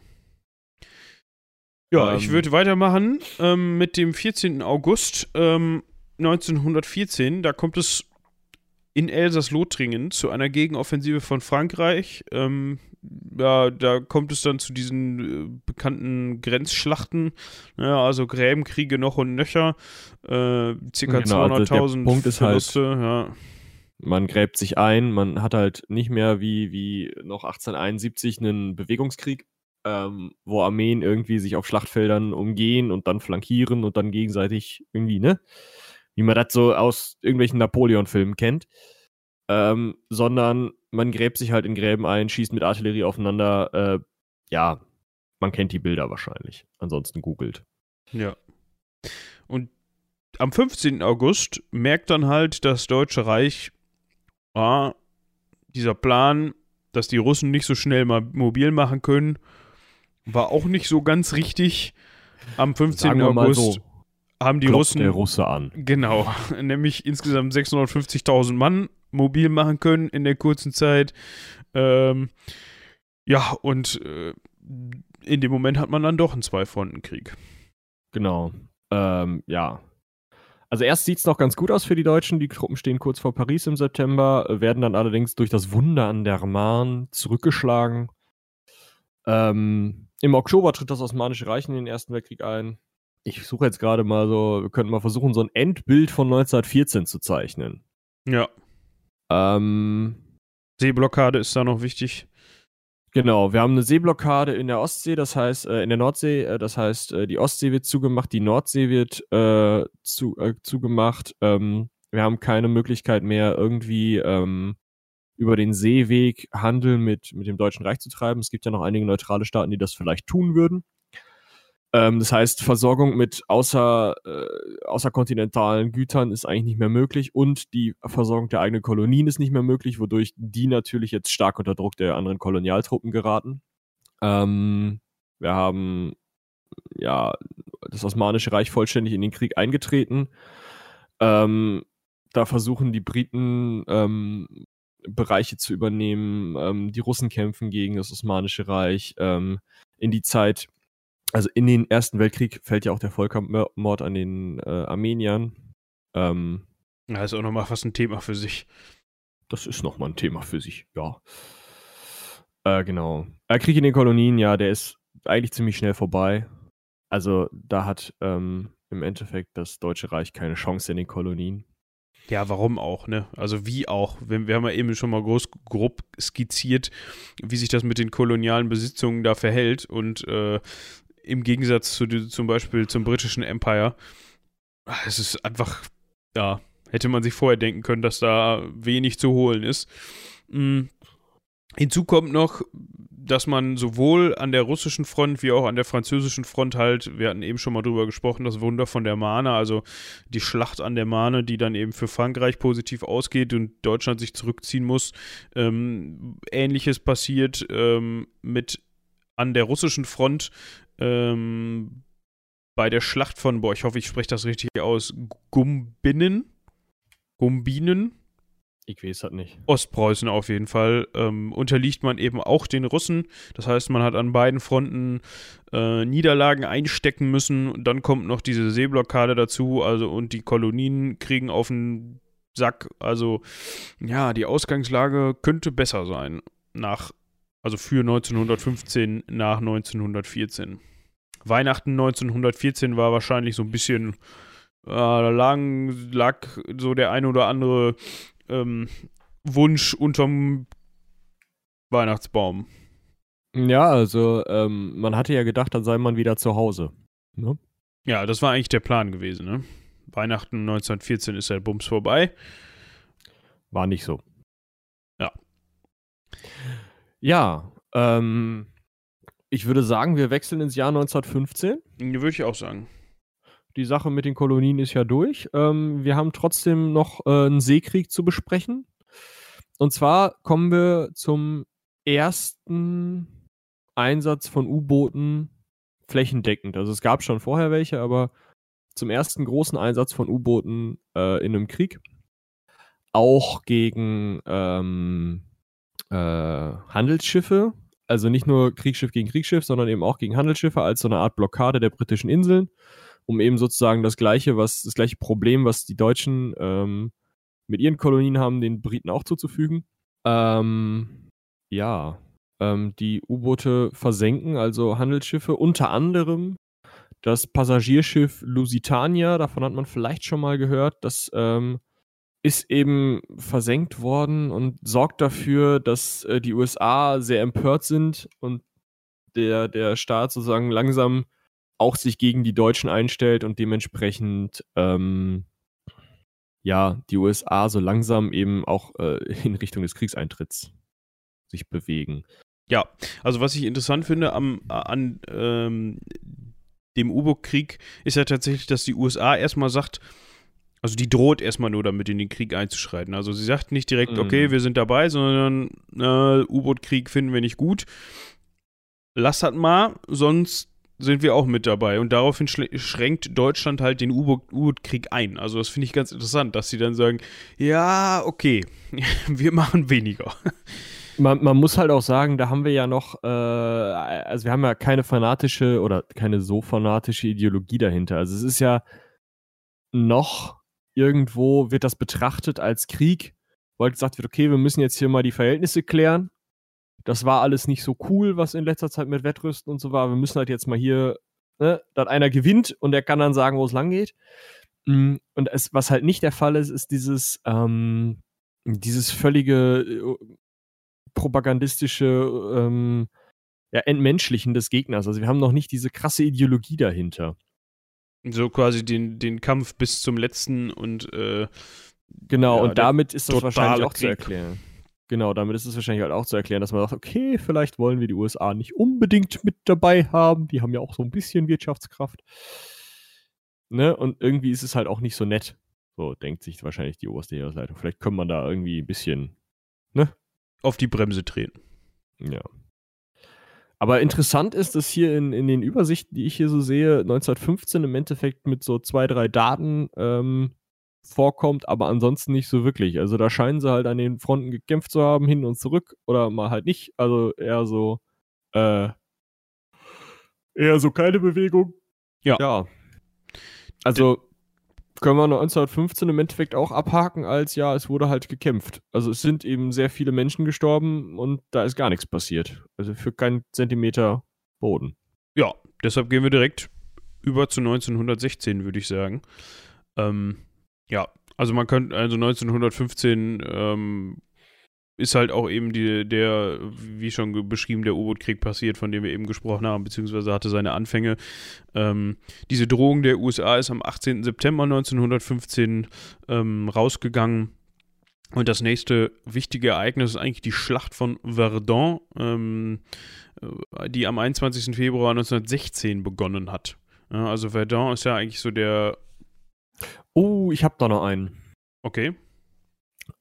Ja, Ähm, ich würde weitermachen ähm, mit dem 14. August ähm, 1914. Da kommt es in Elsass-Lothringen zu einer Gegenoffensive von Frankreich. Ähm, ja, da kommt es dann zu diesen äh, bekannten Grenzschlachten, ja, also Gräbenkriege noch und nöcher, äh, circa Genau, also der 200.000 Punkt ist halt- Verluste, ja. Man gräbt sich ein, man hat halt nicht mehr wie, wie noch 1871 einen Bewegungskrieg, ähm, wo Armeen irgendwie sich auf Schlachtfeldern umgehen und dann flankieren und dann gegenseitig irgendwie, ne? Wie man das so aus irgendwelchen Napoleon-Filmen kennt. Ähm, sondern man gräbt sich halt in Gräben ein, schießt mit Artillerie aufeinander. Äh, ja, man kennt die Bilder wahrscheinlich. Ansonsten googelt. Ja. Und am 15. August merkt dann halt das Deutsche Reich, ah, dieser Plan, dass die Russen nicht so schnell mal mobil machen können, war auch nicht so ganz richtig. Am 15. Sagen wir mal August so, haben die klopft Russen der Russe an. Genau, nämlich insgesamt 650.000 Mann mobil machen können in der kurzen Zeit. Ähm, ja, und äh, in dem Moment hat man dann doch einen Zwei-Fronten-Krieg. Genau. Ähm, ja. Also erst sieht es noch ganz gut aus für die Deutschen. Die Truppen stehen kurz vor Paris im September, werden dann allerdings durch das Wunder an der Marne zurückgeschlagen. Ähm, Im Oktober tritt das Osmanische Reich in den Ersten Weltkrieg ein. Ich suche jetzt gerade mal so, wir könnten mal versuchen, so ein Endbild von 1914 zu zeichnen. Ja, Ähm, Seeblockade ist da noch wichtig. Genau, wir haben eine Seeblockade in der Ostsee, das heißt, äh, in der Nordsee, äh, das heißt, äh, die Ostsee wird zugemacht, die Nordsee wird äh, zu, äh, zugemacht. Ähm, wir haben keine Möglichkeit mehr, irgendwie ähm, über den Seeweg Handel mit, mit dem Deutschen Reich zu treiben. Es gibt ja noch einige neutrale Staaten, die das vielleicht tun würden. Ähm, das heißt, Versorgung mit außer, äh, außerkontinentalen Gütern ist eigentlich nicht mehr möglich und die Versorgung der eigenen Kolonien ist nicht mehr möglich, wodurch die natürlich jetzt stark unter Druck der anderen Kolonialtruppen geraten. Ähm, wir haben ja das Osmanische Reich vollständig in den Krieg eingetreten. Ähm, da versuchen die Briten ähm, Bereiche zu übernehmen. Ähm, die Russen kämpfen gegen das Osmanische Reich. Ähm, in die Zeit, also in den Ersten Weltkrieg fällt ja auch der Völkermord an den äh, Armeniern. Ähm, ja, ist auch nochmal fast ein Thema für sich. Das ist nochmal ein Thema für sich, ja. Äh, genau. Der Krieg in den Kolonien, ja, der ist eigentlich ziemlich schnell vorbei. Also da hat ähm, im Endeffekt das Deutsche Reich keine Chance in den Kolonien. Ja, warum auch, ne? Also wie auch. Wir, wir haben ja eben schon mal groß, grob skizziert, wie sich das mit den kolonialen Besitzungen da verhält und äh, im Gegensatz zu zum Beispiel zum britischen Empire, es ist einfach, ja, hätte man sich vorher denken können, dass da wenig zu holen ist. Mhm. Hinzu kommt noch, dass man sowohl an der russischen Front wie auch an der französischen Front halt, wir hatten eben schon mal drüber gesprochen, das Wunder von der Mahne, also die Schlacht an der Mahne, die dann eben für Frankreich positiv ausgeht und Deutschland sich zurückziehen muss. Ähm, Ähnliches passiert ähm, mit an der russischen Front ähm, bei der Schlacht von, boah, ich hoffe, ich spreche das richtig aus, Gumbinnen. Gumbinen, ich weiß das nicht. Ostpreußen auf jeden Fall, ähm, unterliegt man eben auch den Russen. Das heißt, man hat an beiden Fronten äh, Niederlagen einstecken müssen. Und dann kommt noch diese Seeblockade dazu, also und die Kolonien kriegen auf den Sack. Also ja, die Ausgangslage könnte besser sein nach, also für 1915 nach 1914. Weihnachten 1914 war wahrscheinlich so ein bisschen äh, lang lag so der ein oder andere ähm, Wunsch unterm Weihnachtsbaum. Ja, also ähm, man hatte ja gedacht, dann sei man wieder zu Hause. Ne? Ja, das war eigentlich der Plan gewesen. Ne? Weihnachten 1914 ist der Bums vorbei. War nicht so. Ja. Ja, ähm, ich würde sagen, wir wechseln ins Jahr 1915. Würde ich auch sagen. Die Sache mit den Kolonien ist ja durch. Ähm, wir haben trotzdem noch äh, einen Seekrieg zu besprechen. Und zwar kommen wir zum ersten Einsatz von U-Booten flächendeckend. Also es gab schon vorher welche, aber zum ersten großen Einsatz von U-Booten äh, in einem Krieg. Auch gegen ähm, äh, Handelsschiffe. Also nicht nur Kriegsschiff gegen Kriegsschiff, sondern eben auch gegen Handelsschiffe als so eine Art Blockade der britischen Inseln um eben sozusagen das gleiche, was das gleiche Problem, was die Deutschen ähm, mit ihren Kolonien haben, den Briten auch zuzufügen. Ähm, ja, ähm, die U-Boote versenken, also Handelsschiffe, unter anderem das Passagierschiff Lusitania, davon hat man vielleicht schon mal gehört, das ähm, ist eben versenkt worden und sorgt dafür, dass äh, die USA sehr empört sind und der, der Staat sozusagen langsam auch sich gegen die Deutschen einstellt und dementsprechend ähm, ja die USA so langsam eben auch äh, in Richtung des Kriegseintritts sich bewegen. Ja, also was ich interessant finde am, an ähm, dem U-Boot-Krieg ist ja tatsächlich, dass die USA erstmal sagt, also die droht erstmal nur damit, in den Krieg einzuschreiten. Also sie sagt nicht direkt, mhm. okay, wir sind dabei, sondern äh, U-Boot-Krieg finden wir nicht gut. Lass das mal, sonst sind wir auch mit dabei. Und daraufhin schränkt Deutschland halt den U-Boot-Krieg ein. Also das finde ich ganz interessant, dass sie dann sagen, ja, okay, wir machen weniger. Man, man, muss halt auch sagen, da haben wir ja noch, äh, also wir haben ja keine fanatische oder keine so fanatische Ideologie dahinter. Also es ist ja noch irgendwo wird das betrachtet als Krieg, weil gesagt wird, okay, wir müssen jetzt hier mal die Verhältnisse klären das war alles nicht so cool, was in letzter Zeit mit Wettrüsten und so war. Wir müssen halt jetzt mal hier, ne, dass einer gewinnt und der kann dann sagen, wo es lang geht. Mm, und es, was halt nicht der Fall ist, ist dieses, ähm, dieses völlige äh, propagandistische ähm, ja, Entmenschlichen des Gegners. Also wir haben noch nicht diese krasse Ideologie dahinter. So quasi den, den Kampf bis zum letzten und äh, genau, ja, und damit ist das wahrscheinlich auch Krieg. zu erklären. Genau, damit ist es wahrscheinlich halt auch zu erklären, dass man sagt, okay, vielleicht wollen wir die USA nicht unbedingt mit dabei haben. Die haben ja auch so ein bisschen Wirtschaftskraft. Ne? Und irgendwie ist es halt auch nicht so nett. So denkt sich wahrscheinlich die oberste Heeresleitung. Vielleicht können man da irgendwie ein bisschen, ne? Auf die Bremse treten. Ja. Aber interessant ist, dass hier in, in den Übersichten, die ich hier so sehe, 1915 im Endeffekt mit so zwei, drei Daten ähm, vorkommt, aber ansonsten nicht so wirklich. Also da scheinen sie halt an den Fronten gekämpft zu haben, hin und zurück, oder mal halt nicht. Also eher so, äh, eher so keine Bewegung. Ja. Ja. Also können wir 1915 im Endeffekt auch abhaken als ja, es wurde halt gekämpft. Also es sind eben sehr viele Menschen gestorben und da ist gar nichts passiert. Also für keinen Zentimeter Boden. Ja, deshalb gehen wir direkt über zu 1916, würde ich sagen. Ähm, ja, also man könnte, also 1915 ähm, ist halt auch eben die, der, wie schon beschrieben, der U-Boot-Krieg passiert, von dem wir eben gesprochen haben, beziehungsweise hatte seine Anfänge. Ähm, diese Drohung der USA ist am 18. September 1915 ähm, rausgegangen. Und das nächste wichtige Ereignis ist eigentlich die Schlacht von Verdun, ähm, äh, die am 21. Februar 1916 begonnen hat. Ja, also Verdun ist ja eigentlich so der. Oh, ich habe da noch einen. Okay.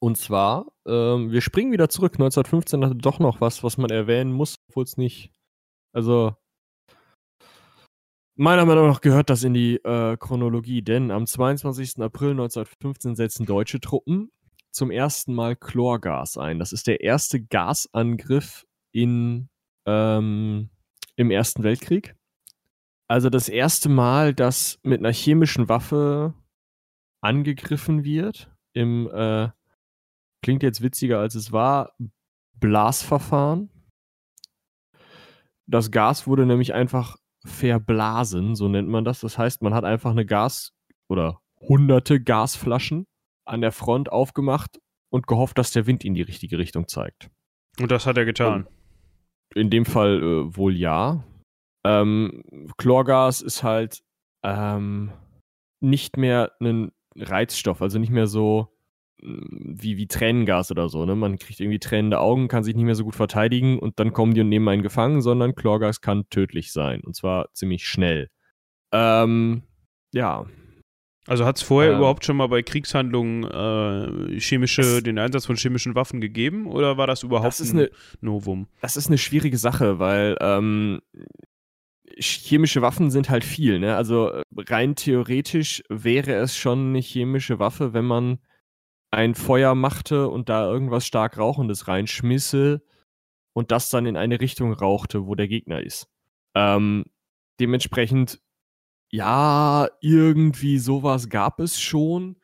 Und zwar, ähm, wir springen wieder zurück. 1915 hatte doch noch was, was man erwähnen muss, obwohl es nicht. Also, meiner Meinung nach gehört das in die äh, Chronologie, denn am 22. April 1915 setzen deutsche Truppen zum ersten Mal Chlorgas ein. Das ist der erste Gasangriff in, ähm, im Ersten Weltkrieg. Also das erste Mal, dass mit einer chemischen Waffe angegriffen wird im äh, klingt jetzt witziger als es war, Blasverfahren. Das Gas wurde nämlich einfach verblasen, so nennt man das. Das heißt, man hat einfach eine Gas- oder hunderte Gasflaschen an der Front aufgemacht und gehofft, dass der Wind in die richtige Richtung zeigt. Und das hat er getan. Und in dem Fall äh, wohl ja. Ähm, Chlorgas ist halt ähm, nicht mehr ein Reizstoff, also nicht mehr so wie, wie Tränengas oder so. Ne? Man kriegt irgendwie tränende Augen, kann sich nicht mehr so gut verteidigen und dann kommen die und nehmen einen gefangen, sondern Chlorgas kann tödlich sein. Und zwar ziemlich schnell. Ähm, ja. Also hat es vorher ähm, überhaupt schon mal bei Kriegshandlungen äh, chemische, es, den Einsatz von chemischen Waffen gegeben oder war das überhaupt das ein eine, Novum? Das ist eine schwierige Sache, weil ähm, chemische Waffen sind halt viel. Ne? Also rein theoretisch wäre es schon eine chemische Waffe, wenn man ein Feuer machte und da irgendwas stark Rauchendes reinschmisse und das dann in eine Richtung rauchte, wo der Gegner ist. Ähm, dementsprechend, ja, irgendwie sowas gab es schon,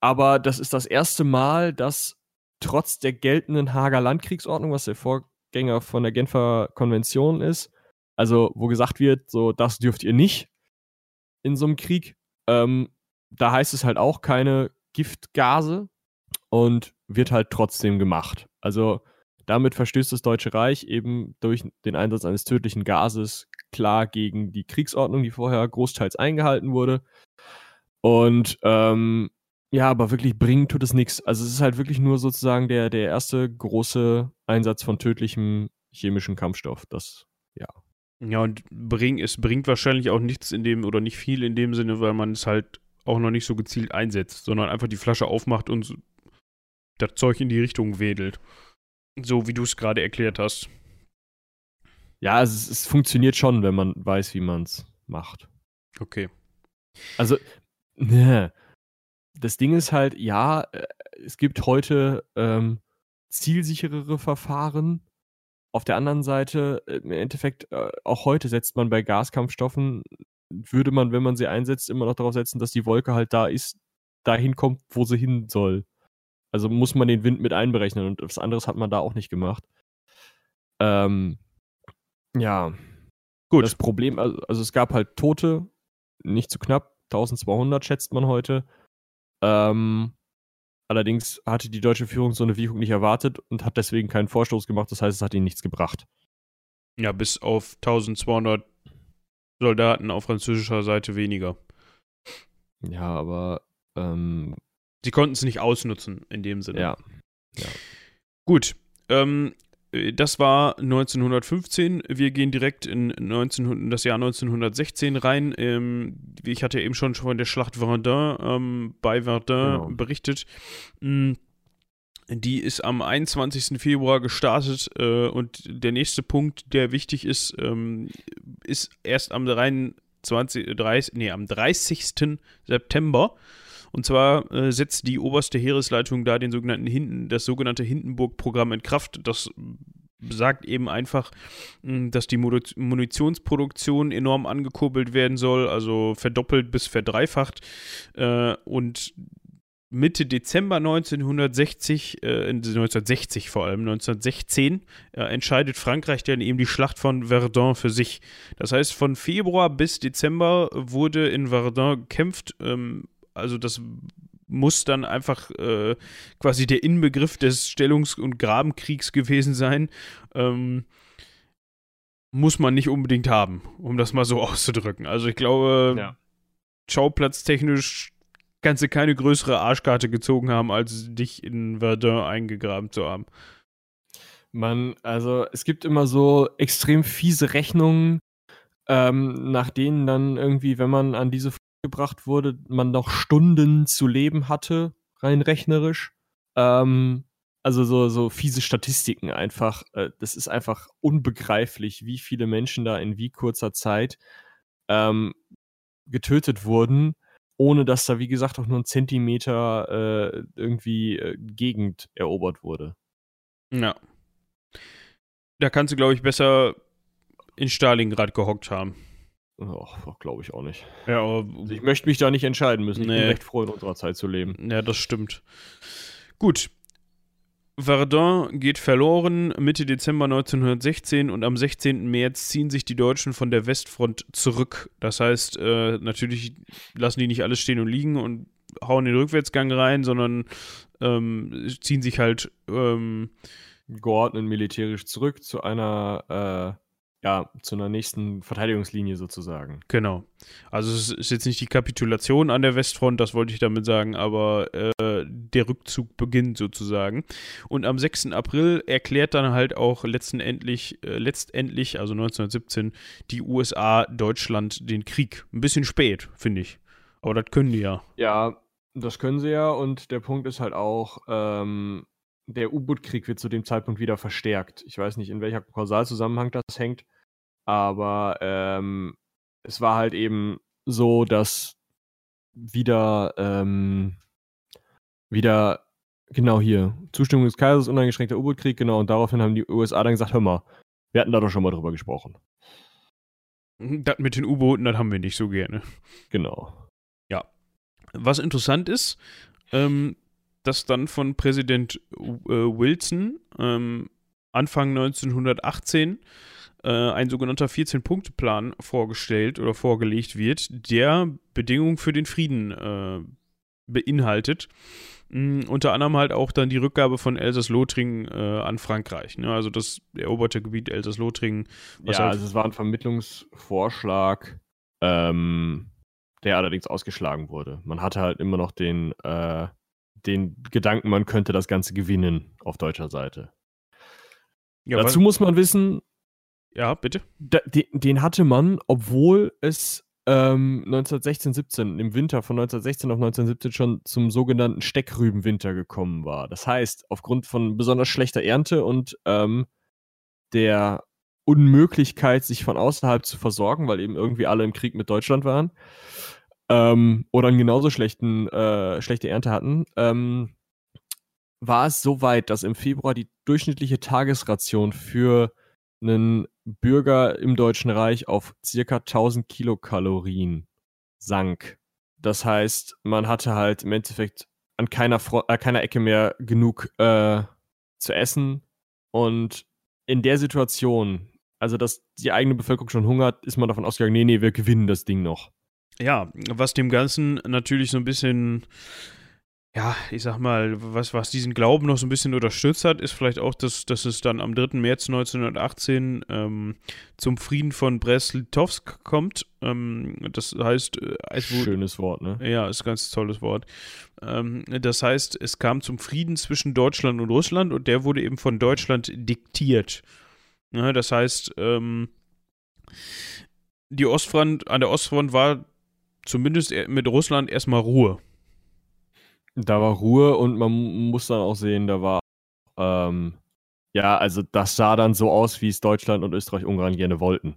aber das ist das erste Mal, dass trotz der geltenden Hager Landkriegsordnung, was der Vorgänger von der Genfer Konvention ist, also wo gesagt wird, so das dürft ihr nicht in so einem Krieg, ähm, da heißt es halt auch keine Giftgase, und wird halt trotzdem gemacht. Also damit verstößt das Deutsche Reich eben durch den Einsatz eines tödlichen Gases klar gegen die Kriegsordnung, die vorher großteils eingehalten wurde. Und ähm, ja, aber wirklich bringen tut es nichts. Also es ist halt wirklich nur sozusagen der, der erste große Einsatz von tödlichem chemischen Kampfstoff. Das, ja. Ja, und bring, es bringt wahrscheinlich auch nichts in dem oder nicht viel in dem Sinne, weil man es halt auch noch nicht so gezielt einsetzt, sondern einfach die Flasche aufmacht und das Zeug in die Richtung wedelt. So wie du es gerade erklärt hast. Ja, also es, es funktioniert schon, wenn man weiß, wie man es macht. Okay. Also, ne, das Ding ist halt, ja, äh, es gibt heute ähm, zielsicherere Verfahren. Auf der anderen Seite, äh, im Endeffekt, äh, auch heute setzt man bei Gaskampfstoffen, würde man, wenn man sie einsetzt, immer noch darauf setzen, dass die Wolke halt da ist, dahin kommt, wo sie hin soll. Also muss man den Wind mit einberechnen und was anderes hat man da auch nicht gemacht. Ähm, ja. Gut. Das Problem, also, also es gab halt Tote, nicht zu knapp, 1200 schätzt man heute. Ähm, allerdings hatte die deutsche Führung so eine Wirkung nicht erwartet und hat deswegen keinen Vorstoß gemacht. Das heißt, es hat ihnen nichts gebracht. Ja, bis auf 1200 Soldaten auf französischer Seite weniger. Ja, aber ähm, Sie konnten es nicht ausnutzen in dem Sinne. Ja. ja. Gut, ähm, äh, das war 1915. Wir gehen direkt in 19, das Jahr 1916 rein. Ähm, ich hatte eben schon von der Schlacht Verdun ähm, bei Verdun genau. berichtet. Mm, die ist am 21. Februar gestartet äh, und der nächste Punkt, der wichtig ist, ähm, ist erst am 23, 30, nee, am 30. September. Und zwar äh, setzt die oberste Heeresleitung da den sogenannten Hinten, das sogenannte Hindenburg-Programm in Kraft. Das sagt eben einfach, hm, dass die Munitionsproduktion enorm angekurbelt werden soll, also verdoppelt bis verdreifacht. Äh, und Mitte Dezember 1960, äh, 1960 vor allem, 1916, äh, entscheidet Frankreich dann eben die Schlacht von Verdun für sich. Das heißt, von Februar bis Dezember wurde in Verdun gekämpft. Also das muss dann einfach äh, quasi der Inbegriff des Stellungs- und Grabenkriegs gewesen sein. Ähm, muss man nicht unbedingt haben, um das mal so auszudrücken. Also ich glaube, ja. schauplatztechnisch kannst du keine größere Arschkarte gezogen haben, als dich in Verdun eingegraben zu haben. Man, also es gibt immer so extrem fiese Rechnungen, ähm, nach denen dann irgendwie, wenn man an diese gebracht wurde, man noch Stunden zu leben hatte, rein rechnerisch. Ähm, also so, so fiese Statistiken einfach. Äh, das ist einfach unbegreiflich, wie viele Menschen da in wie kurzer Zeit ähm, getötet wurden ohne dass da, wie gesagt, auch nur ein Zentimeter äh, irgendwie äh, Gegend erobert wurde. Ja. Da kannst du, glaube ich, besser in Stalingrad gehockt haben. Glaube ich auch nicht. Ja, aber also ich möchte mich da nicht entscheiden müssen. Nee. Ich bin recht froh, in unserer Zeit zu leben. Ja, das stimmt. Gut, Verdun geht verloren Mitte Dezember 1916 und am 16. März ziehen sich die Deutschen von der Westfront zurück. Das heißt, äh, natürlich lassen die nicht alles stehen und liegen und hauen den Rückwärtsgang rein, sondern ähm, ziehen sich halt ähm, geordnet militärisch zurück zu einer äh, ja, zu einer nächsten Verteidigungslinie sozusagen. Genau. Also es ist jetzt nicht die Kapitulation an der Westfront, das wollte ich damit sagen, aber äh, der Rückzug beginnt sozusagen. Und am 6. April erklärt dann halt auch letztendlich, äh, letztendlich, also 1917, die USA Deutschland den Krieg. Ein bisschen spät, finde ich. Aber das können die ja. Ja, das können sie ja. Und der Punkt ist halt auch, ähm, der U-Boot-Krieg wird zu dem Zeitpunkt wieder verstärkt. Ich weiß nicht, in welcher Kausalzusammenhang das hängt. Aber ähm, es war halt eben so, dass wieder, ähm, wieder, genau hier, Zustimmung des Kaisers, uneingeschränkter U-Boot-Krieg, genau, und daraufhin haben die USA dann gesagt, hör mal, wir hatten da doch schon mal drüber gesprochen. Das mit den U-Booten, das haben wir nicht so gerne. Genau. Ja. Was interessant ist, ähm, dass dann von Präsident äh, Wilson ähm, Anfang 1918 äh, ein sogenannter 14-Punkte-Plan vorgestellt oder vorgelegt wird, der Bedingungen für den Frieden äh, beinhaltet. Mhm, unter anderem halt auch dann die Rückgabe von Elsass-Lothringen äh, an Frankreich. Ne? Also das eroberte Gebiet Elsass-Lothringen. Ja, halt also es war ein Vermittlungsvorschlag, ähm, der allerdings ausgeschlagen wurde. Man hatte halt immer noch den, äh, den Gedanken, man könnte das Ganze gewinnen auf deutscher Seite. Ja, Dazu muss man wissen, ja, bitte. Da, den, den, hatte man, obwohl es ähm, 1916, 17, im Winter von 1916 auf 1917 schon zum sogenannten Steckrübenwinter gekommen war. Das heißt, aufgrund von besonders schlechter Ernte und ähm, der Unmöglichkeit, sich von außerhalb zu versorgen, weil eben irgendwie alle im Krieg mit Deutschland waren, ähm, oder einen genauso schlechten, äh, schlechte Ernte hatten, ähm, war es so weit, dass im Februar die durchschnittliche Tagesration für einen Bürger im Deutschen Reich auf circa 1000 Kilokalorien sank. Das heißt, man hatte halt im Endeffekt an keiner, Fro äh, keiner Ecke mehr genug äh, zu essen. Und in der Situation, also dass die eigene Bevölkerung schon hungert, ist man davon ausgegangen, nee, nee, wir gewinnen das Ding noch. Ja, was dem Ganzen natürlich so ein bisschen ja, ich sag mal, was, was diesen Glauben noch so ein bisschen unterstützt hat, ist vielleicht auch, dass, dass es dann am 3. März 1918 ähm, zum Frieden von Brest-Litovsk kommt. Ähm, das heißt, äh, Schönes Wort, ne? Ja, ist ein ganz tolles Wort. Ähm, das heißt, es kam zum Frieden zwischen Deutschland und Russland und der wurde eben von Deutschland diktiert. Ja, das heißt, ähm, die Ostfront, an der Ostfront war zumindest mit Russland erstmal Ruhe. Da war Ruhe und man muss dann auch sehen, da war, ähm, ja, also das sah dann so aus, wie es Deutschland und Österreich-Ungarn gerne wollten.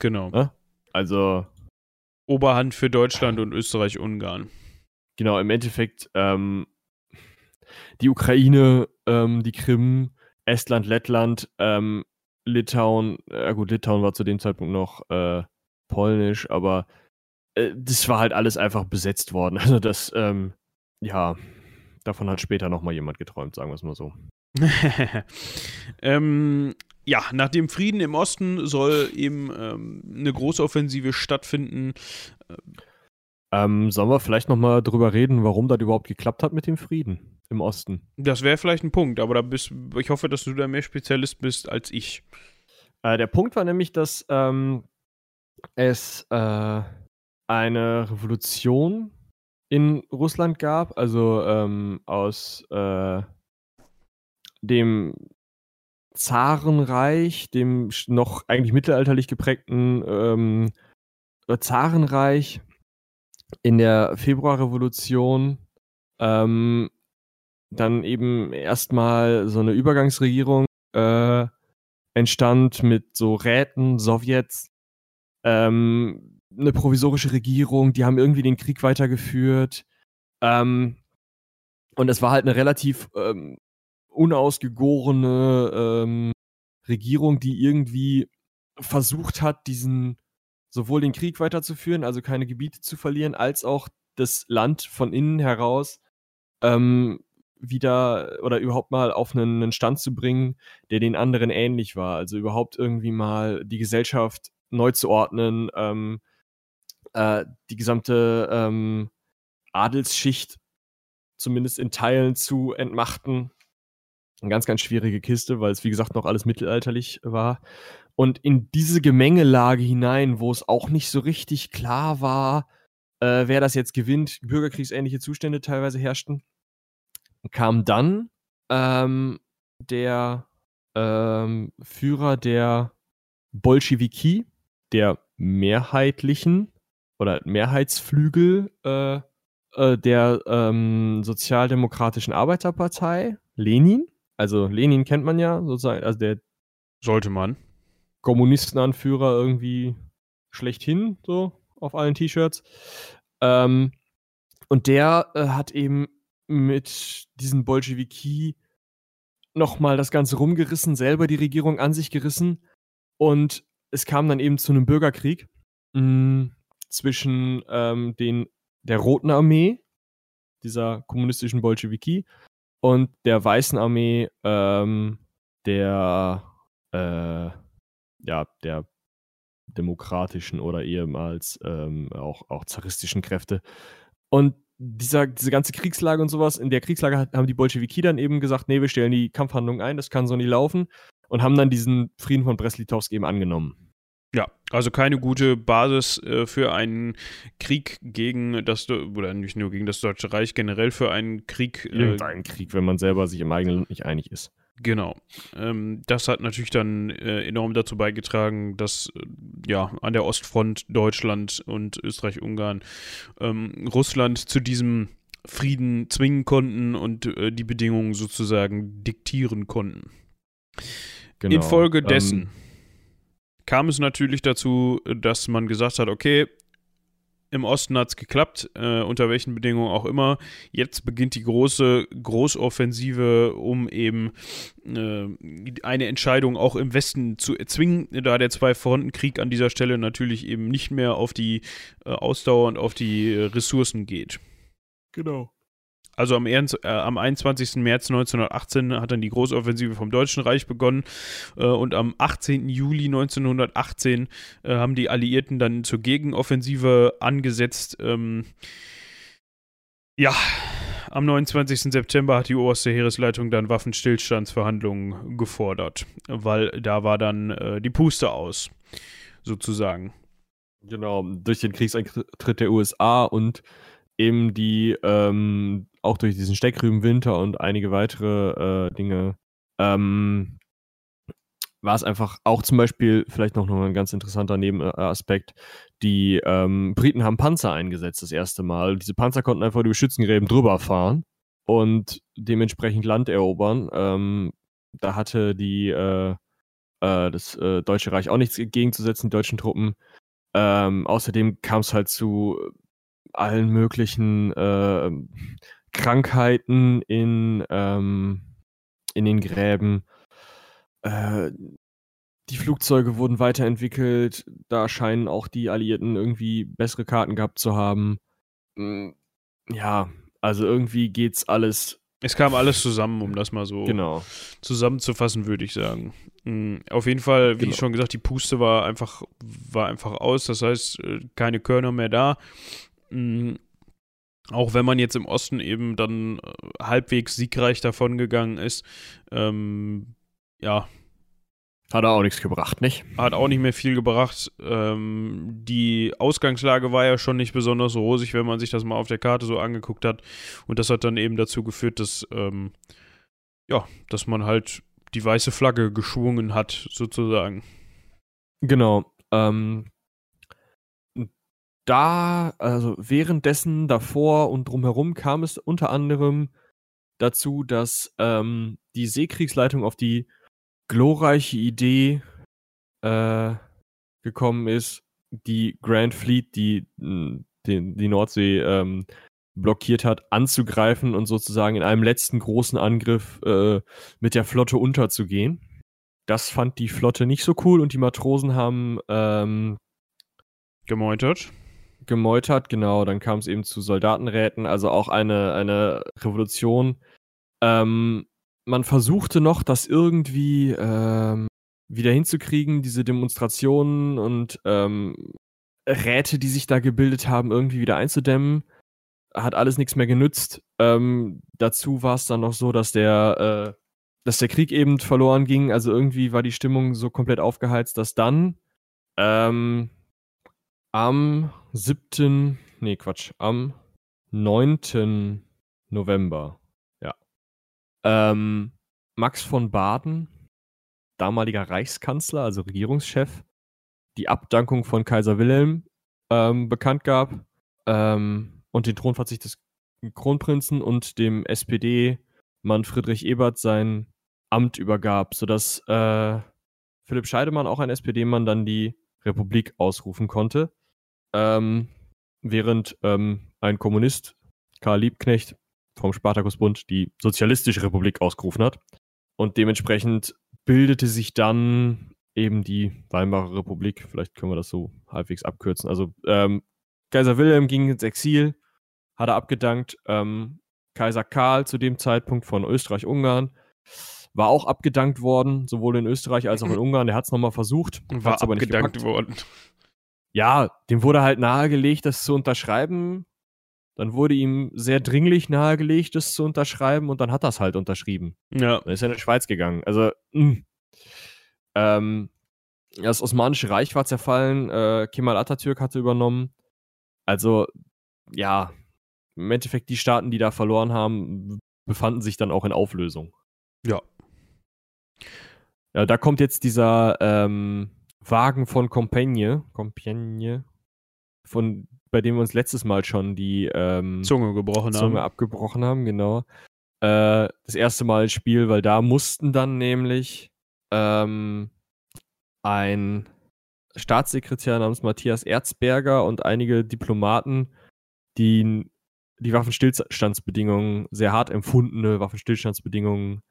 Genau. Ne? Also. Oberhand für Deutschland und Österreich-Ungarn. Genau, im Endeffekt, ähm, die Ukraine, ähm, die Krim, Estland, Lettland, ähm, Litauen, ja gut, Litauen war zu dem Zeitpunkt noch äh, polnisch, aber äh, das war halt alles einfach besetzt worden. Also das, ähm, ja, davon hat später nochmal jemand geträumt, sagen wir es mal so. ähm, ja, nach dem Frieden im Osten soll eben ähm, eine Großoffensive stattfinden. Ähm, sollen wir vielleicht nochmal drüber reden, warum das überhaupt geklappt hat mit dem Frieden im Osten? Das wäre vielleicht ein Punkt, aber da bist, ich hoffe, dass du da mehr Spezialist bist als ich. Äh, der Punkt war nämlich, dass ähm, es äh, eine Revolution in Russland gab, also ähm, aus äh, dem Zarenreich, dem noch eigentlich mittelalterlich geprägten ähm, Zarenreich in der Februarrevolution ähm, dann eben erstmal so eine Übergangsregierung äh, entstand mit so Räten, Sowjets, ähm, eine provisorische Regierung, die haben irgendwie den Krieg weitergeführt. Ähm, und es war halt eine relativ ähm, unausgegorene ähm, Regierung, die irgendwie versucht hat, diesen sowohl den Krieg weiterzuführen, also keine Gebiete zu verlieren, als auch das Land von innen heraus ähm, wieder oder überhaupt mal auf einen, einen Stand zu bringen, der den anderen ähnlich war. Also überhaupt irgendwie mal die Gesellschaft neu zu ordnen, ähm, äh, die gesamte ähm, Adelsschicht zumindest in Teilen zu entmachten. Eine ganz, ganz schwierige Kiste, weil es, wie gesagt, noch alles mittelalterlich war. Und in diese Gemengelage hinein, wo es auch nicht so richtig klar war, äh, wer das jetzt gewinnt, bürgerkriegsähnliche Zustände teilweise herrschten, kam dann ähm, der ähm, Führer der Bolschewiki, der mehrheitlichen oder Mehrheitsflügel äh, äh, der ähm, Sozialdemokratischen Arbeiterpartei, Lenin. Also Lenin kennt man ja sozusagen, also der sollte man Kommunistenanführer irgendwie schlechthin so auf allen T-Shirts. Ähm, und der äh, hat eben mit diesen Bolschewiki nochmal das Ganze rumgerissen, selber die Regierung an sich gerissen und es kam dann eben zu einem Bürgerkrieg. Mh, mm, zwischen ähm, den, der Roten Armee, dieser kommunistischen Bolschewiki, und der Weißen Armee ähm, der, äh, ja, der demokratischen oder ehemals ähm, auch, auch zaristischen Kräfte. Und dieser, diese ganze Kriegslage und sowas, in der Kriegslage haben die Bolschewiki dann eben gesagt, nee, wir stellen die Kampfhandlung ein, das kann so nicht laufen und haben dann diesen Frieden von Brest-Litovsk eben angenommen. Ja, also keine gute Basis äh, für einen Krieg gegen das, oder nicht nur gegen das Deutsche Reich, generell für einen Krieg. Äh, Irgendeinen Krieg, wenn man selber sich im eigenen Land nicht einig ist. Genau. Ähm, das hat natürlich dann äh, enorm dazu beigetragen, dass äh, ja an der Ostfront Deutschland und Österreich-Ungarn ähm, Russland zu diesem Frieden zwingen konnten und äh, die Bedingungen sozusagen diktieren konnten. Genau. Infolgedessen. Ähm, kam es natürlich dazu, dass man gesagt hat, okay, im Osten hat es geklappt, äh, unter welchen Bedingungen auch immer. Jetzt beginnt die große Großoffensive, um eben äh, eine Entscheidung auch im Westen zu erzwingen, da der Zwei-Fronten-Krieg an dieser Stelle natürlich eben nicht mehr auf die äh, Ausdauer und auf die Ressourcen geht. Genau. Also am, äh, am 21. März 1918 hat dann die Großoffensive vom Deutschen Reich begonnen äh, und am 18. Juli 1918 äh, haben die Alliierten dann zur Gegenoffensive angesetzt. Ähm, ja, am 29. September hat die oberste Heeresleitung dann Waffenstillstandsverhandlungen gefordert, weil da war dann äh, die Puste aus, sozusagen. Genau, durch den Kriegseintritt der USA und eben die, ähm, auch durch diesen Steckrübenwinter und einige weitere äh, Dinge, ähm, war es einfach auch zum Beispiel, vielleicht noch, ein ganz interessanter Nebenaspekt, die ähm, Briten haben Panzer eingesetzt das erste Mal. Diese Panzer konnten einfach über Schützengräben drüber fahren und dementsprechend Land erobern. Ähm, da hatte die äh, äh, das äh, Deutsche Reich auch nichts entgegenzusetzen, die deutschen Truppen. Ähm, außerdem kam es halt zu allen möglichen äh, Krankheiten in, ähm, in den Gräben. Äh, die Flugzeuge wurden weiterentwickelt. Da scheinen auch die Alliierten irgendwie bessere Karten gehabt zu haben. Hm, ja, also irgendwie geht's alles. Es kam alles zusammen, um das mal so genau. zusammenzufassen, würde ich sagen. Hm, auf jeden Fall, wie genau. ich schon gesagt, die Puste war einfach, war einfach aus. Das heißt, äh, keine Körner mehr da. Auch wenn man jetzt im Osten eben dann äh, halbwegs siegreich davongegangen ist, ähm, ja. Hat er auch nichts gebracht, nicht? Hat auch nicht mehr viel gebracht. Ähm, die Ausgangslage war ja schon nicht besonders rosig, wenn man sich das mal auf der Karte so angeguckt hat. Und das hat dann eben dazu geführt, dass, ähm, ja, dass man halt die weiße Flagge geschwungen hat, sozusagen. Genau. Ähm, da, also währenddessen, davor und drumherum kam es unter anderem dazu, dass ähm, die Seekriegsleitung auf die glorreiche Idee äh, gekommen ist, die Grand Fleet, die hm, die, die Nordsee ähm, blockiert hat, anzugreifen und sozusagen in einem letzten großen Angriff äh, mit der Flotte unterzugehen. Das fand die Flotte nicht so cool und die Matrosen haben ähm, gemeutert gemeutert, genau, dann kam es eben zu Soldatenräten, also auch eine, eine Revolution. Ähm, man versuchte noch, das irgendwie ähm, wieder hinzukriegen, diese Demonstrationen und ähm, Räte, die sich da gebildet haben, irgendwie wieder einzudämmen. Hat alles nichts mehr genützt. Ähm, dazu war es dann noch so, dass der, äh, dass der Krieg eben verloren ging. Also irgendwie war die Stimmung so komplett aufgeheizt, dass dann ähm, am 7. Nee, Quatsch. Am 9. November. Ja. Ähm, Max von Baden, damaliger Reichskanzler, also Regierungschef, die Abdankung von Kaiser Wilhelm ähm, bekannt gab ähm, und den Thronverzicht des Kronprinzen und dem SPD-Mann Friedrich Ebert sein Amt übergab, sodass äh, Philipp Scheidemann, auch ein SPD-Mann, dann die Republik ausrufen konnte. Ähm, während ähm, ein Kommunist, Karl Liebknecht vom Spartakusbund, die Sozialistische Republik ausgerufen hat. Und dementsprechend bildete sich dann eben die Weimarer Republik. Vielleicht können wir das so halbwegs abkürzen. Also ähm, Kaiser Wilhelm ging ins Exil, hat er abgedankt. Ähm, Kaiser Karl zu dem Zeitpunkt von Österreich-Ungarn war auch abgedankt worden, sowohl in Österreich als auch in Ungarn. Er hat es nochmal versucht. War aber abgedankt worden ja, dem wurde halt nahegelegt, das zu unterschreiben. Dann wurde ihm sehr dringlich nahegelegt, das zu unterschreiben und dann hat er es halt unterschrieben. Ja. Dann ist er in die Schweiz gegangen. Also, mh. Hm. ähm, das Osmanische Reich war zerfallen, äh, Kemal Atatürk hatte übernommen. Also, ja, im Endeffekt die Staaten, die da verloren haben, befanden sich dann auch in Auflösung. Ja. Ja, da kommt jetzt dieser, ähm, Wagen von Compagne, Compagne, von bei dem wir uns letztes Mal schon die ähm, Zunge gebrochen Zunge haben. abgebrochen haben, genau. Äh, das erste Mal ins Spiel, weil da mussten dann nämlich ähm, ein Staatssekretär namens Matthias Erzberger und einige Diplomaten, die die Waffenstillstandsbedingungen, sehr hart empfundene Waffenstillstandsbedingungen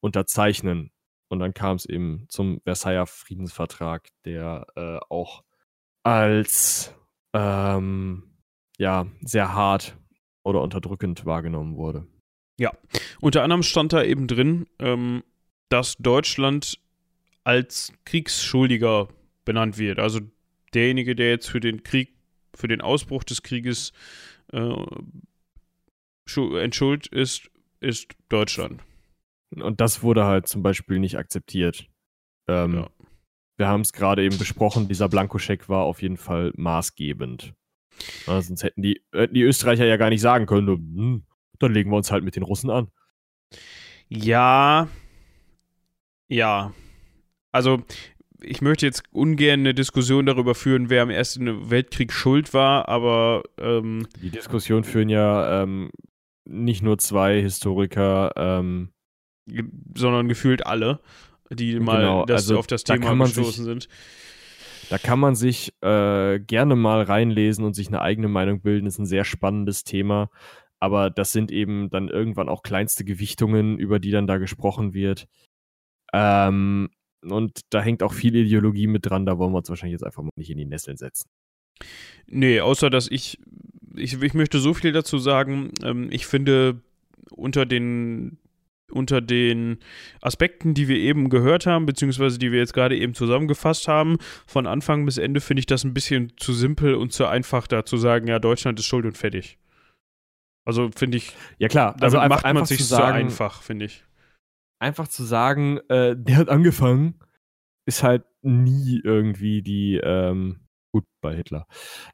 unterzeichnen. Und dann kam es eben zum Versailler Friedensvertrag, der äh, auch als ähm, ja, sehr hart oder unterdrückend wahrgenommen wurde. Ja, unter anderem stand da eben drin, ähm, dass Deutschland als Kriegsschuldiger benannt wird. Also derjenige, der jetzt für den Krieg, für den Ausbruch des Krieges äh, entschuld ist, ist Deutschland. Und das wurde halt zum Beispiel nicht akzeptiert. Ähm, ja. Wir haben es gerade eben besprochen, dieser Blankoscheck war auf jeden Fall maßgebend. Ja, sonst hätten die, hätten die Österreicher ja gar nicht sagen können, hm, dann legen wir uns halt mit den Russen an. Ja, ja. Also, ich möchte jetzt ungern eine Diskussion darüber führen, wer am Ersten Weltkrieg schuld war, aber. Ähm, die Diskussion führen ja ähm, nicht nur zwei Historiker, ähm, sondern gefühlt alle, die mal genau, das, also auf das Thema da gestoßen sich, sind. Da kann man sich äh, gerne mal reinlesen und sich eine eigene Meinung bilden. Das ist ein sehr spannendes Thema. Aber das sind eben dann irgendwann auch kleinste Gewichtungen, über die dann da gesprochen wird. Ähm, und da hängt auch viel Ideologie mit dran. Da wollen wir uns wahrscheinlich jetzt einfach mal nicht in die Nesseln setzen. Nee, außer dass ich, ich, ich möchte so viel dazu sagen. Ähm, ich finde, unter den unter den Aspekten, die wir eben gehört haben, beziehungsweise die wir jetzt gerade eben zusammengefasst haben, von Anfang bis Ende finde ich das ein bisschen zu simpel und zu einfach, da zu sagen, ja, Deutschland ist schuld und fertig. Also finde ich. Ja, klar. Also einfach, macht man sich zu, sagen, einfach, finde ich. Einfach zu sagen, äh, der hat angefangen, ist halt nie irgendwie die, ähm, gut bei Hitler,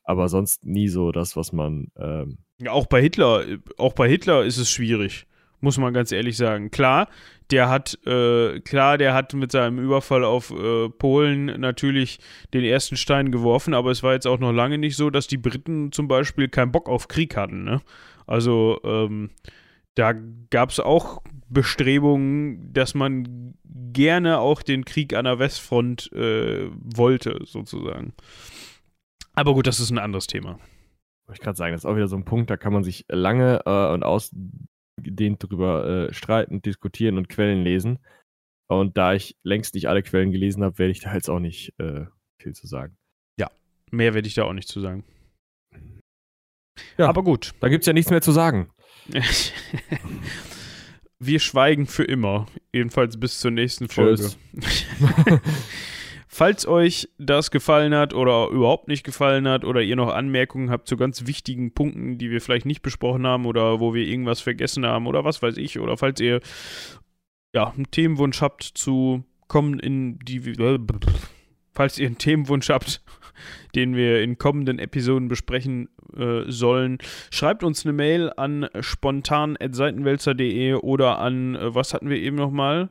aber sonst nie so das, was man. Ähm, ja, auch bei Hitler, auch bei Hitler ist es schwierig muss man ganz ehrlich sagen. Klar, der hat, äh, klar, der hat mit seinem Überfall auf äh, Polen natürlich den ersten Stein geworfen, aber es war jetzt auch noch lange nicht so, dass die Briten zum Beispiel keinen Bock auf Krieg hatten. Ne? Also ähm, da gab es auch Bestrebungen, dass man gerne auch den Krieg an der Westfront äh, wollte, sozusagen. Aber gut, das ist ein anderes Thema. Ich gerade sagen, das ist auch wieder so ein Punkt, da kann man sich lange äh, und aus ausgedehnt darüber äh, streiten, diskutieren und Quellen lesen. Und da ich längst nicht alle Quellen gelesen habe, werde ich da jetzt auch nicht äh, viel zu sagen. Ja, mehr werde ich da auch nicht zu sagen. Ja, aber gut. Da gibt es ja nichts mehr zu sagen. Wir schweigen für immer. Jedenfalls bis zur nächsten Folge. Falls euch das gefallen hat oder überhaupt nicht gefallen hat oder ihr noch Anmerkungen habt zu ganz wichtigen Punkten, die wir vielleicht nicht besprochen haben oder wo wir irgendwas vergessen haben oder was weiß ich, oder falls ihr ja, einen Themenwunsch habt zu kommen in die falls ihr einen Themenwunsch habt, den wir in kommenden Episoden besprechen äh, sollen, schreibt uns eine Mail an spontan@seitenwälzer.de oder an äh, was hatten wir eben nochmal?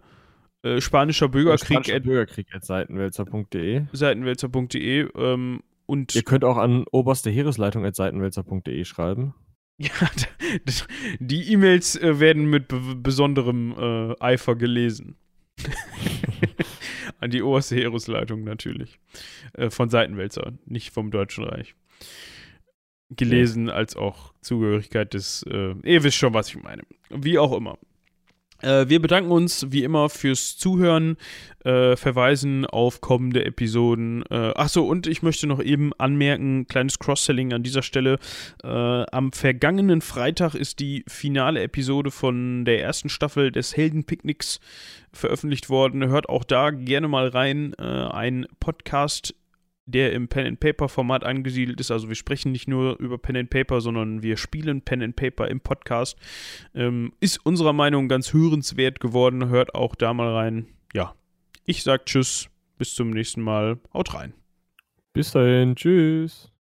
Äh, spanischer Bürgerkrieg. Spanischer Bürgerkrieg at seitenwälzer.de. Seitenwälzer.de. Ähm, und Ihr könnt auch an oberste Heeresleitung at seitenwälzer.de schreiben. Ja, die E-Mails äh, werden mit besonderem äh, Eifer gelesen. An die oberste Heeresleitung natürlich. Äh, von Seitenwälzer, nicht vom Deutschen Reich. Gelesen als auch Zugehörigkeit des. Äh, ihr wisst schon, was ich meine. Wie auch immer. Äh, wir bedanken uns wie immer fürs Zuhören, äh, verweisen auf kommende Episoden. Äh, Achso, und ich möchte noch eben anmerken, kleines Cross-Selling an dieser Stelle. Äh, am vergangenen Freitag ist die finale Episode von der ersten Staffel des Heldenpicknicks veröffentlicht worden. Hört auch da gerne mal rein. Äh, ein Podcast der im Pen-and-Paper-Format angesiedelt ist. Also wir sprechen nicht nur über Pen-and-Paper, sondern wir spielen Pen-and-Paper im Podcast. Ähm, ist unserer Meinung ganz hörenswert geworden. Hört auch da mal rein. Ja, ich sag Tschüss, bis zum nächsten Mal. Haut rein. Bis dahin, tschüss.